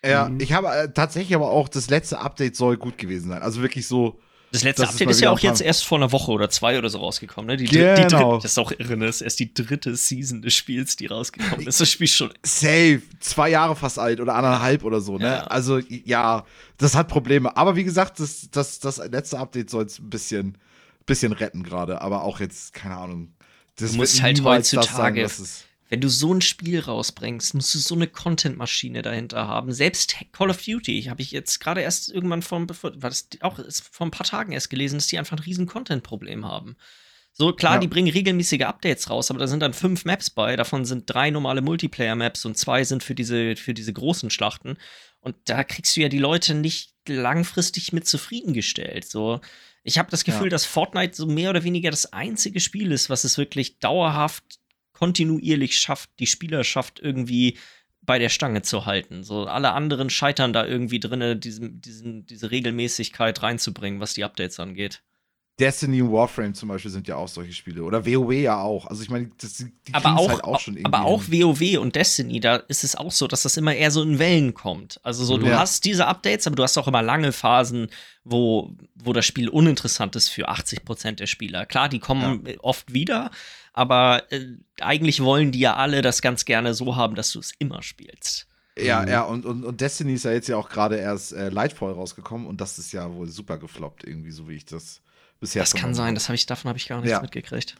Ja, mhm. ich habe äh, tatsächlich aber auch das letzte Update soll gut gewesen sein. Also wirklich so das letzte das Update ist, ist ja auch jetzt erst vor einer Woche oder zwei oder so rausgekommen, ne? Die, genau. die dritte, das ist auch irre, ne? Das ist erst die dritte Season des Spiels, die rausgekommen ist. Das Spiel schon. Safe. Zwei Jahre fast alt oder anderthalb oder so, ne? Ja. Also, ja, das hat Probleme. Aber wie gesagt, das, das, das letzte Update soll es ein bisschen, bisschen retten gerade. Aber auch jetzt, keine Ahnung. Das du musst halt heutzutage. Das sagen, wenn du so ein Spiel rausbringst, musst du so eine Content-Maschine dahinter haben. Selbst Call of Duty habe ich jetzt gerade erst irgendwann vor, war das auch vor ein paar Tagen erst gelesen, dass die einfach ein riesen Content-Problem haben. So, klar, ja. die bringen regelmäßige Updates raus, aber da sind dann fünf Maps bei. Davon sind drei normale Multiplayer-Maps und zwei sind für diese, für diese großen Schlachten. Und da kriegst du ja die Leute nicht langfristig mit zufriedengestellt. So, ich habe das Gefühl, ja. dass Fortnite so mehr oder weniger das einzige Spiel ist, was es wirklich dauerhaft kontinuierlich schafft, die Spielerschaft irgendwie bei der Stange zu halten. So alle anderen scheitern da irgendwie drin, diesen, diese Regelmäßigkeit reinzubringen, was die Updates angeht. Destiny und Warframe zum Beispiel sind ja auch solche Spiele. Oder WoW ja auch. Also ich meine, das, die aber auch, halt auch schon irgendwie. Aber auch WoW und Destiny, da ist es auch so, dass das immer eher so in Wellen kommt. Also so, du ja. hast diese Updates, aber du hast auch immer lange Phasen, wo, wo das Spiel uninteressant ist für 80 Prozent der Spieler. Klar, die kommen ja. oft wieder, aber äh, eigentlich wollen die ja alle das ganz gerne so haben, dass du es immer spielst. Ja, mhm. ja, und, und, und Destiny ist ja jetzt ja auch gerade erst äh, Lightfall rausgekommen und das ist ja wohl super gefloppt, irgendwie, so wie ich das bisher Das kann sein, das habe ich, davon habe ich gar nichts ja. mitgekriegt.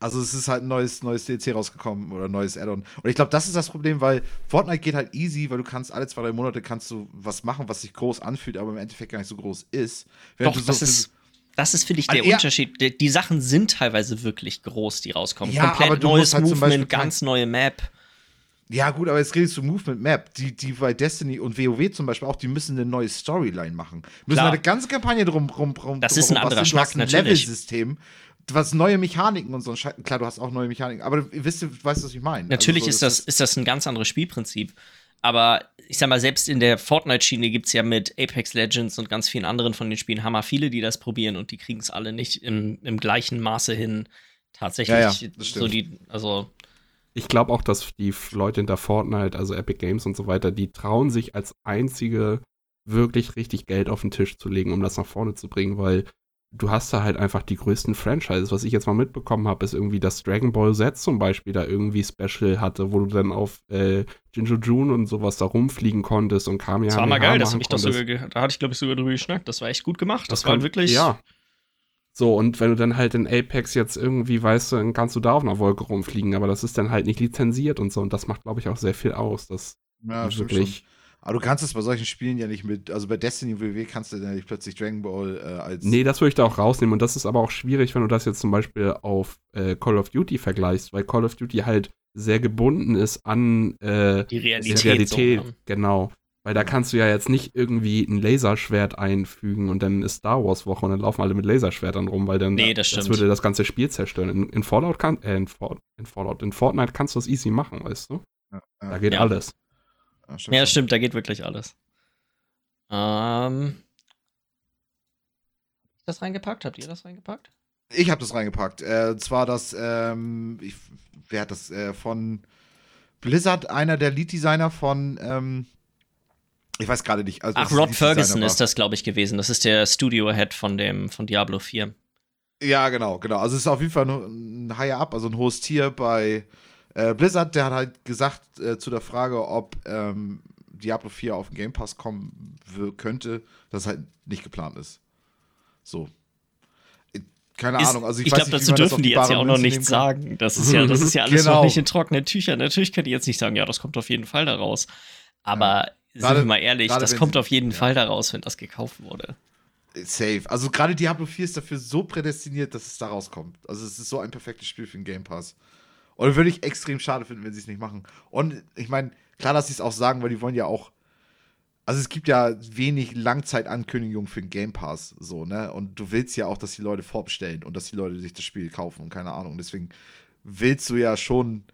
Also es ist halt ein neues, neues DLC rausgekommen oder ein neues Add-on. Und ich glaube, das ist das Problem, weil Fortnite geht halt easy, weil du kannst alle zwei, drei Monate kannst du was machen, was sich groß anfühlt, aber im Endeffekt gar nicht so groß ist. Während Doch, so das ist das ist, finde ich, der Also. Unterschied. Die, die Sachen sind teilweise wirklich groß, die rauskommen. Ja, Komplett neues halt Movement, ganz neue Map. Ja, gut, aber jetzt redest du Movement Map. Die, die bei Destiny und WoW zum Beispiel auch, die müssen eine neue Storyline machen. Müssen Klar. eine ganze Kampagne drum, rum, rum Das ist ein drum anderer Schnack, ein. Level-System, was neue Mechaniken und so. ein Scheiß- Klar, du hast auch neue Mechaniken, aber du wisst, du weißt, was ich meine. Natürlich Also so, ist, das, ist das ein ganz anderes Spielprinzip. Aber ich sag mal, selbst in der Fortnite-Schiene gibt es ja mit Apex Legends und ganz vielen anderen von den Spielen Hammer viele, die das probieren und die kriegen es alle nicht im, im gleichen Maße hin. Tatsächlich. Ja, ja, das so die, also Ich glaube auch, dass die Leute hinter Fortnite, also Epic Games und so weiter, die trauen sich als einzige wirklich richtig Geld auf den Tisch zu legen, um das nach vorne zu bringen, weil du hast da halt einfach die größten Franchises. Was ich jetzt mal mitbekommen habe, ist irgendwie, dass Dragon Ball Z zum Beispiel da irgendwie Special hatte, wo du dann auf äh, Jinjo June und sowas da rumfliegen konntest und kam ja. das war mal geil, das hab ich doch sogar, da hatte ich glaube ich sogar drüber geschnackt. Das war echt gut gemacht. Das, war kon- wirklich. Ja. So, und wenn du dann halt in Apex jetzt irgendwie weißt, dann kannst du da auf einer Wolke rumfliegen, aber das ist dann halt nicht lizenziert und so. Und das macht, glaube ich, auch sehr viel aus. Das ja, wirklich. schon. Aber du kannst es bei solchen Spielen ja nicht mit, also bei Destiny WoW kannst du ja nicht plötzlich Dragon Ball äh, als. Nee, das würde ich da auch rausnehmen. Und das ist aber auch schwierig, wenn du das jetzt zum Beispiel auf äh, Call of Duty vergleichst, weil Call of Duty halt sehr gebunden ist an äh, Die die Realität. Realität. So, ne? Genau. Weil da kannst du ja jetzt nicht irgendwie ein Laserschwert einfügen und dann ist Star Wars Woche und dann laufen alle mit Laserschwertern rum, weil dann Nee, das stimmt. würde das ganze Spiel zerstören. In, in Fallout kann äh, in, For in Fallout, in Fortnite kannst du das easy machen, weißt du? Ja, Da geht Ja. alles. ja, stimmt Ja, schon. stimmt, da geht wirklich alles. Ähm. Das reingepackt? Habt ihr das reingepackt? Ich habe das reingepackt. Äh, zwar das, ähm, ich, wer hat das äh, von Blizzard, einer der Lead-Designer von, ähm, ich weiß gerade nicht. Also, Ach, Rod Ferguson ist das, glaube ich, gewesen. Das ist der Studio-Head von dem von Diablo 4. Ja, genau, genau. Also es ist auf jeden Fall ein Higher Up, also ein hohes Tier bei äh, Blizzard. Der hat halt gesagt äh, zu der Frage, ob ähm, Diablo 4 auf den Game Pass kommen könnte, dass halt nicht geplant ist. So. Äh, Keine Ist, Ahnung. Also ich, ich glaube, dazu dürfen die jetzt bare ja auch noch nichts sagen. Das ist ja, [laughs] das ist ja alles Genau. noch nicht in trockenen Tüchern. Natürlich können die jetzt nicht sagen, ja, das kommt auf jeden Fall da raus. Aber sind Gerade- wir mal ehrlich, gerade das kommt auf jeden. Fall da raus, wenn das gekauft wurde. Safe. Also gerade Diablo 4 ist dafür so prädestiniert, dass es da rauskommt. Also es ist so ein perfektes Spiel für den Game Pass. Und würde ich extrem schade finden, wenn sie es nicht machen. Und ich meine, klar, dass sie es auch sagen, weil die wollen ja auch. Also es gibt ja wenig Langzeitankündigungen für den Game Pass, so, ne? Und du willst ja auch, dass die Leute vorbestellen und dass die Leute sich das Spiel kaufen und keine Ahnung. Deswegen willst du ja schon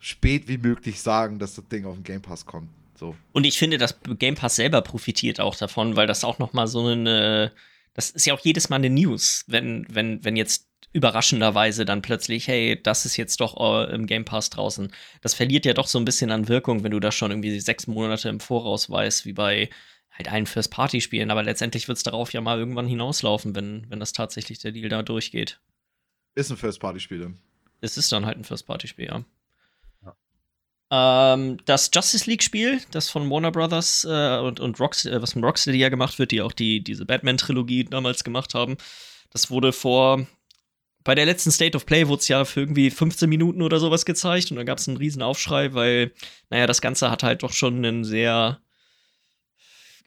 spät wie möglich sagen, dass das Ding auf den Game Pass kommt. So. Und ich finde, das Game Pass selber profitiert auch davon, weil das auch noch mal so eine, das ist ja auch jedes Mal eine News, wenn, wenn, wenn jetzt überraschenderweise dann plötzlich, hey, das ist jetzt doch äh, im Game Pass draußen. Das verliert ja doch so ein bisschen an Wirkung, wenn du das schon irgendwie sechs Monate im Voraus weißt, wie bei halt allen First-Party-Spielen. Aber letztendlich wird es darauf ja mal irgendwann hinauslaufen, wenn, wenn das tatsächlich der Deal da durchgeht. Ist ein First-Party-Spiel dann. Es ist dann halt ein First-Party-Spiel, ja. Ähm, das Justice League-Spiel, das von Warner Brothers äh, und, und Rocks, äh, was von Rocksteady ja gemacht wird, die auch die, diese Batman-Trilogie damals gemacht haben, das wurde vor. Bei der letzten State of Play wurde es ja für irgendwie 15 Minuten oder sowas gezeigt und da gab es einen riesen Aufschrei, weil, naja, das Ganze hat halt doch schon einen sehr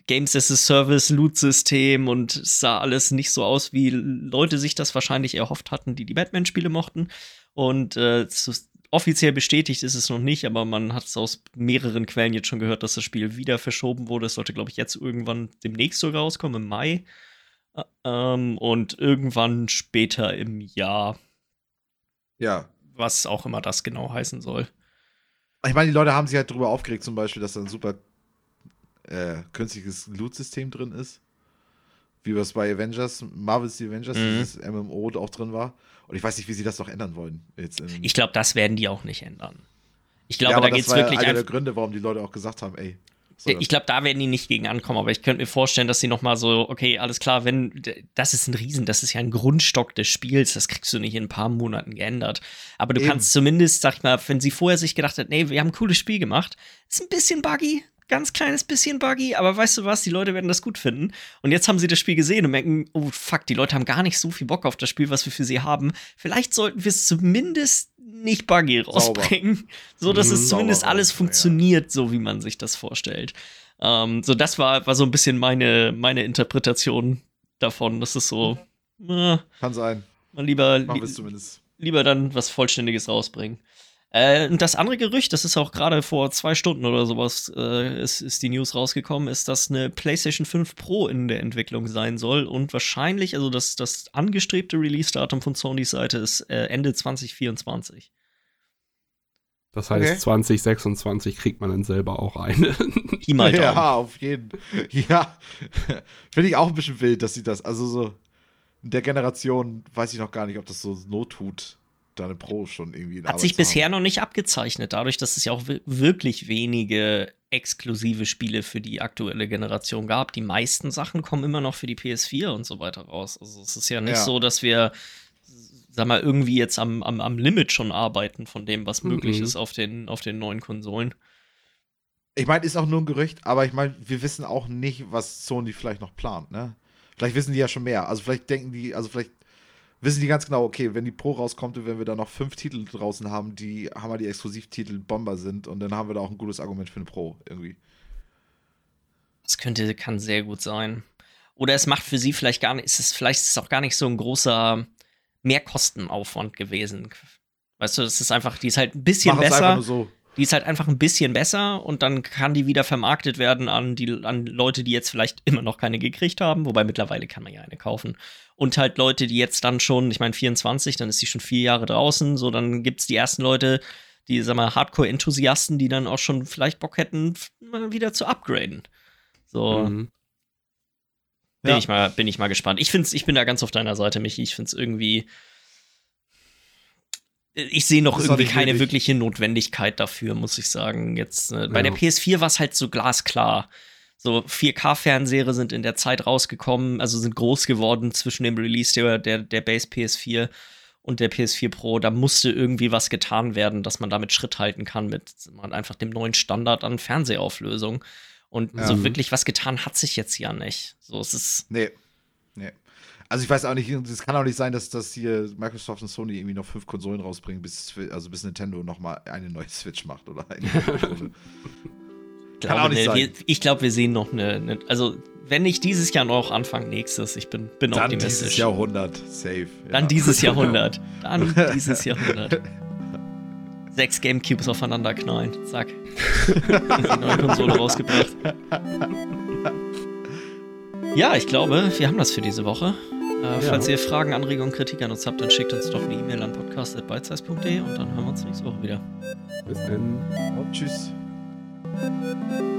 Games as a Service Loot-System und es sah alles nicht so aus, wie Leute sich das wahrscheinlich erhofft hatten, die die Batman-Spiele mochten. Und äh, zu, offiziell bestätigt ist es noch nicht, aber man hat es aus mehreren Quellen jetzt schon gehört, dass das Spiel wieder verschoben wurde. Es sollte, glaube ich, jetzt irgendwann demnächst sogar rauskommen, im Mai. Ähm, und irgendwann später im Jahr, Ja. was auch immer das genau heißen soll. Ich meine, die Leute haben sich halt darüber aufgeregt, zum Beispiel, dass da ein super äh, künstliches Loot-System drin ist. Wie was bei Avengers, Marvel's The Avengers, Mhm. dieses MMO auch drin war. Und ich weiß nicht, wie sie das noch ändern wollen. Ich glaube, das werden die auch nicht ändern. Ich Ja, glaube, aber da das geht es ja wirklich einer der. Gründe, warum die Leute auch gesagt haben, ey. das- Ich glaube, da werden die nicht gegen ankommen, aber ich könnte mir vorstellen, dass sie noch mal so, okay, alles klar, wenn das ist ein Riesen, das ist ja ein Grundstock des Spiels, das kriegst du nicht in ein paar Monaten geändert. Aber du Eben. kannst zumindest, sag ich mal, wenn sie vorher sich gedacht hat, nee, wir haben ein cooles Spiel gemacht, ist ein bisschen buggy, ganz kleines bisschen buggy, aber weißt du was, die Leute werden das gut finden. Und jetzt haben sie das Spiel gesehen und merken, oh fuck, die Leute haben gar nicht so viel Bock auf das Spiel, was wir für sie haben. Vielleicht sollten wir es zumindest nicht buggy rausbringen, [laughs] so dass Mhm, es zumindest sauber alles ja. funktioniert, so wie man sich das vorstellt. Ähm, so, das war, war so ein bisschen meine, meine Interpretation davon. Das ist so, äh, Kann sein. lieber, li lieber dann was Vollständiges rausbringen. Äh, und das andere Gerücht, das ist auch gerade vor zwei Stunden oder sowas, äh, ist, ist die News rausgekommen, ist, dass eine PlayStation 5 Pro in der Entwicklung sein soll und wahrscheinlich, also das, das angestrebte Release-Datum von Sonys Seite ist äh, Ende 2024. Das heißt, Okay. 2026 kriegt man dann selber auch eine. [laughs] Ja, auf jeden. Ja. [laughs] Finde ich auch ein bisschen wild, dass sie das, also so in der Generation weiß ich noch gar nicht, ob das so not tut, da eine Pro schon irgendwie in Hat sich bisher noch nicht abgezeichnet, dadurch, dass es ja auch wi- wirklich wenige exklusive Spiele für die aktuelle Generation gab. Die meisten Sachen kommen immer noch für die PS4 und so weiter raus. Also es ist ja nicht Ja. so, dass wir, sag mal, irgendwie jetzt am, am, am Limit schon arbeiten von dem, was möglich Mhm. ist auf den, auf den neuen Konsolen. Ich meine, ist auch nur ein Gerücht, aber ich meine, wir wissen auch nicht, was Sony vielleicht noch plant, ne? Vielleicht wissen die ja schon mehr. Also vielleicht denken die, also vielleicht wissen die ganz genau, okay, wenn die Pro rauskommt und wenn wir da noch fünf Titel draußen haben, die haben wir die Exklusivtitel Bomber sind und dann haben wir da auch ein gutes Argument für eine Pro irgendwie. Das könnte, kann sehr gut sein. Oder es macht für sie vielleicht gar nicht, ist es, vielleicht ist es auch gar nicht so ein großer Mehrkostenaufwand gewesen. Weißt du, das ist einfach, die ist halt ein bisschen Mach besser. so. Die ist halt einfach ein bisschen besser und dann kann die wieder vermarktet werden an die an Leute, die jetzt vielleicht immer noch keine gekriegt haben, wobei mittlerweile kann man ja eine kaufen. Und halt Leute, die jetzt dann schon, ich meine 24, dann ist sie schon vier Jahre draußen, so dann gibt's die ersten Leute, die, sag mal, Hardcore-Enthusiasten, die dann auch schon vielleicht Bock hätten, mal wieder zu upgraden. So, Mhm. bin, Ja. ich mal, bin ich mal gespannt. Ich, find's, ich bin da ganz auf deiner Seite, Michi. Ich finde es irgendwie. Ich sehe noch Das irgendwie keine nötig. wirkliche Notwendigkeit dafür, muss ich sagen. Jetzt äh, bei Ja. der PS4 war es halt so glasklar. So 4K-Fernseher sind in der Zeit rausgekommen, also sind groß geworden zwischen dem Release der, der, der Base PS4 und der PS4 Pro. Da musste irgendwie was getan werden, dass man damit Schritt halten kann mit man einfach dem neuen Standard an Fernsehauflösung. Und Ja. so Mhm. wirklich was getan hat sich jetzt ja nicht. So es ist Nee. Nee. Also ich weiß auch nicht, es kann auch nicht sein, dass, dass hier Microsoft und Sony irgendwie noch fünf Konsolen rausbringen, bis, also bis Nintendo nochmal eine neue Switch macht oder eine [laughs] Kann auch glaube, nicht ne, sein. ich glaube, wir sehen noch eine, eine, also wenn nicht dieses Jahr noch, Anfang nächstes. Ich bin, bin Dann optimistisch. dieses Jahrhundert, safe. Dann ja. dieses [laughs] Jahrhundert. Dann [laughs] dieses Jahrhundert. Sechs Gamecubes aufeinander knallen. Zack. Die neue Konsole rausgebracht. Ja, ich glaube, wir haben das für diese Woche. Äh, Falls ihr Fragen, Anregungen, Kritik an uns habt, dann schickt uns doch eine E-Mail an podcast.bitesize.de und dann hören wir uns nächste Woche wieder. Bis dann. Oh, tschüss. Müzik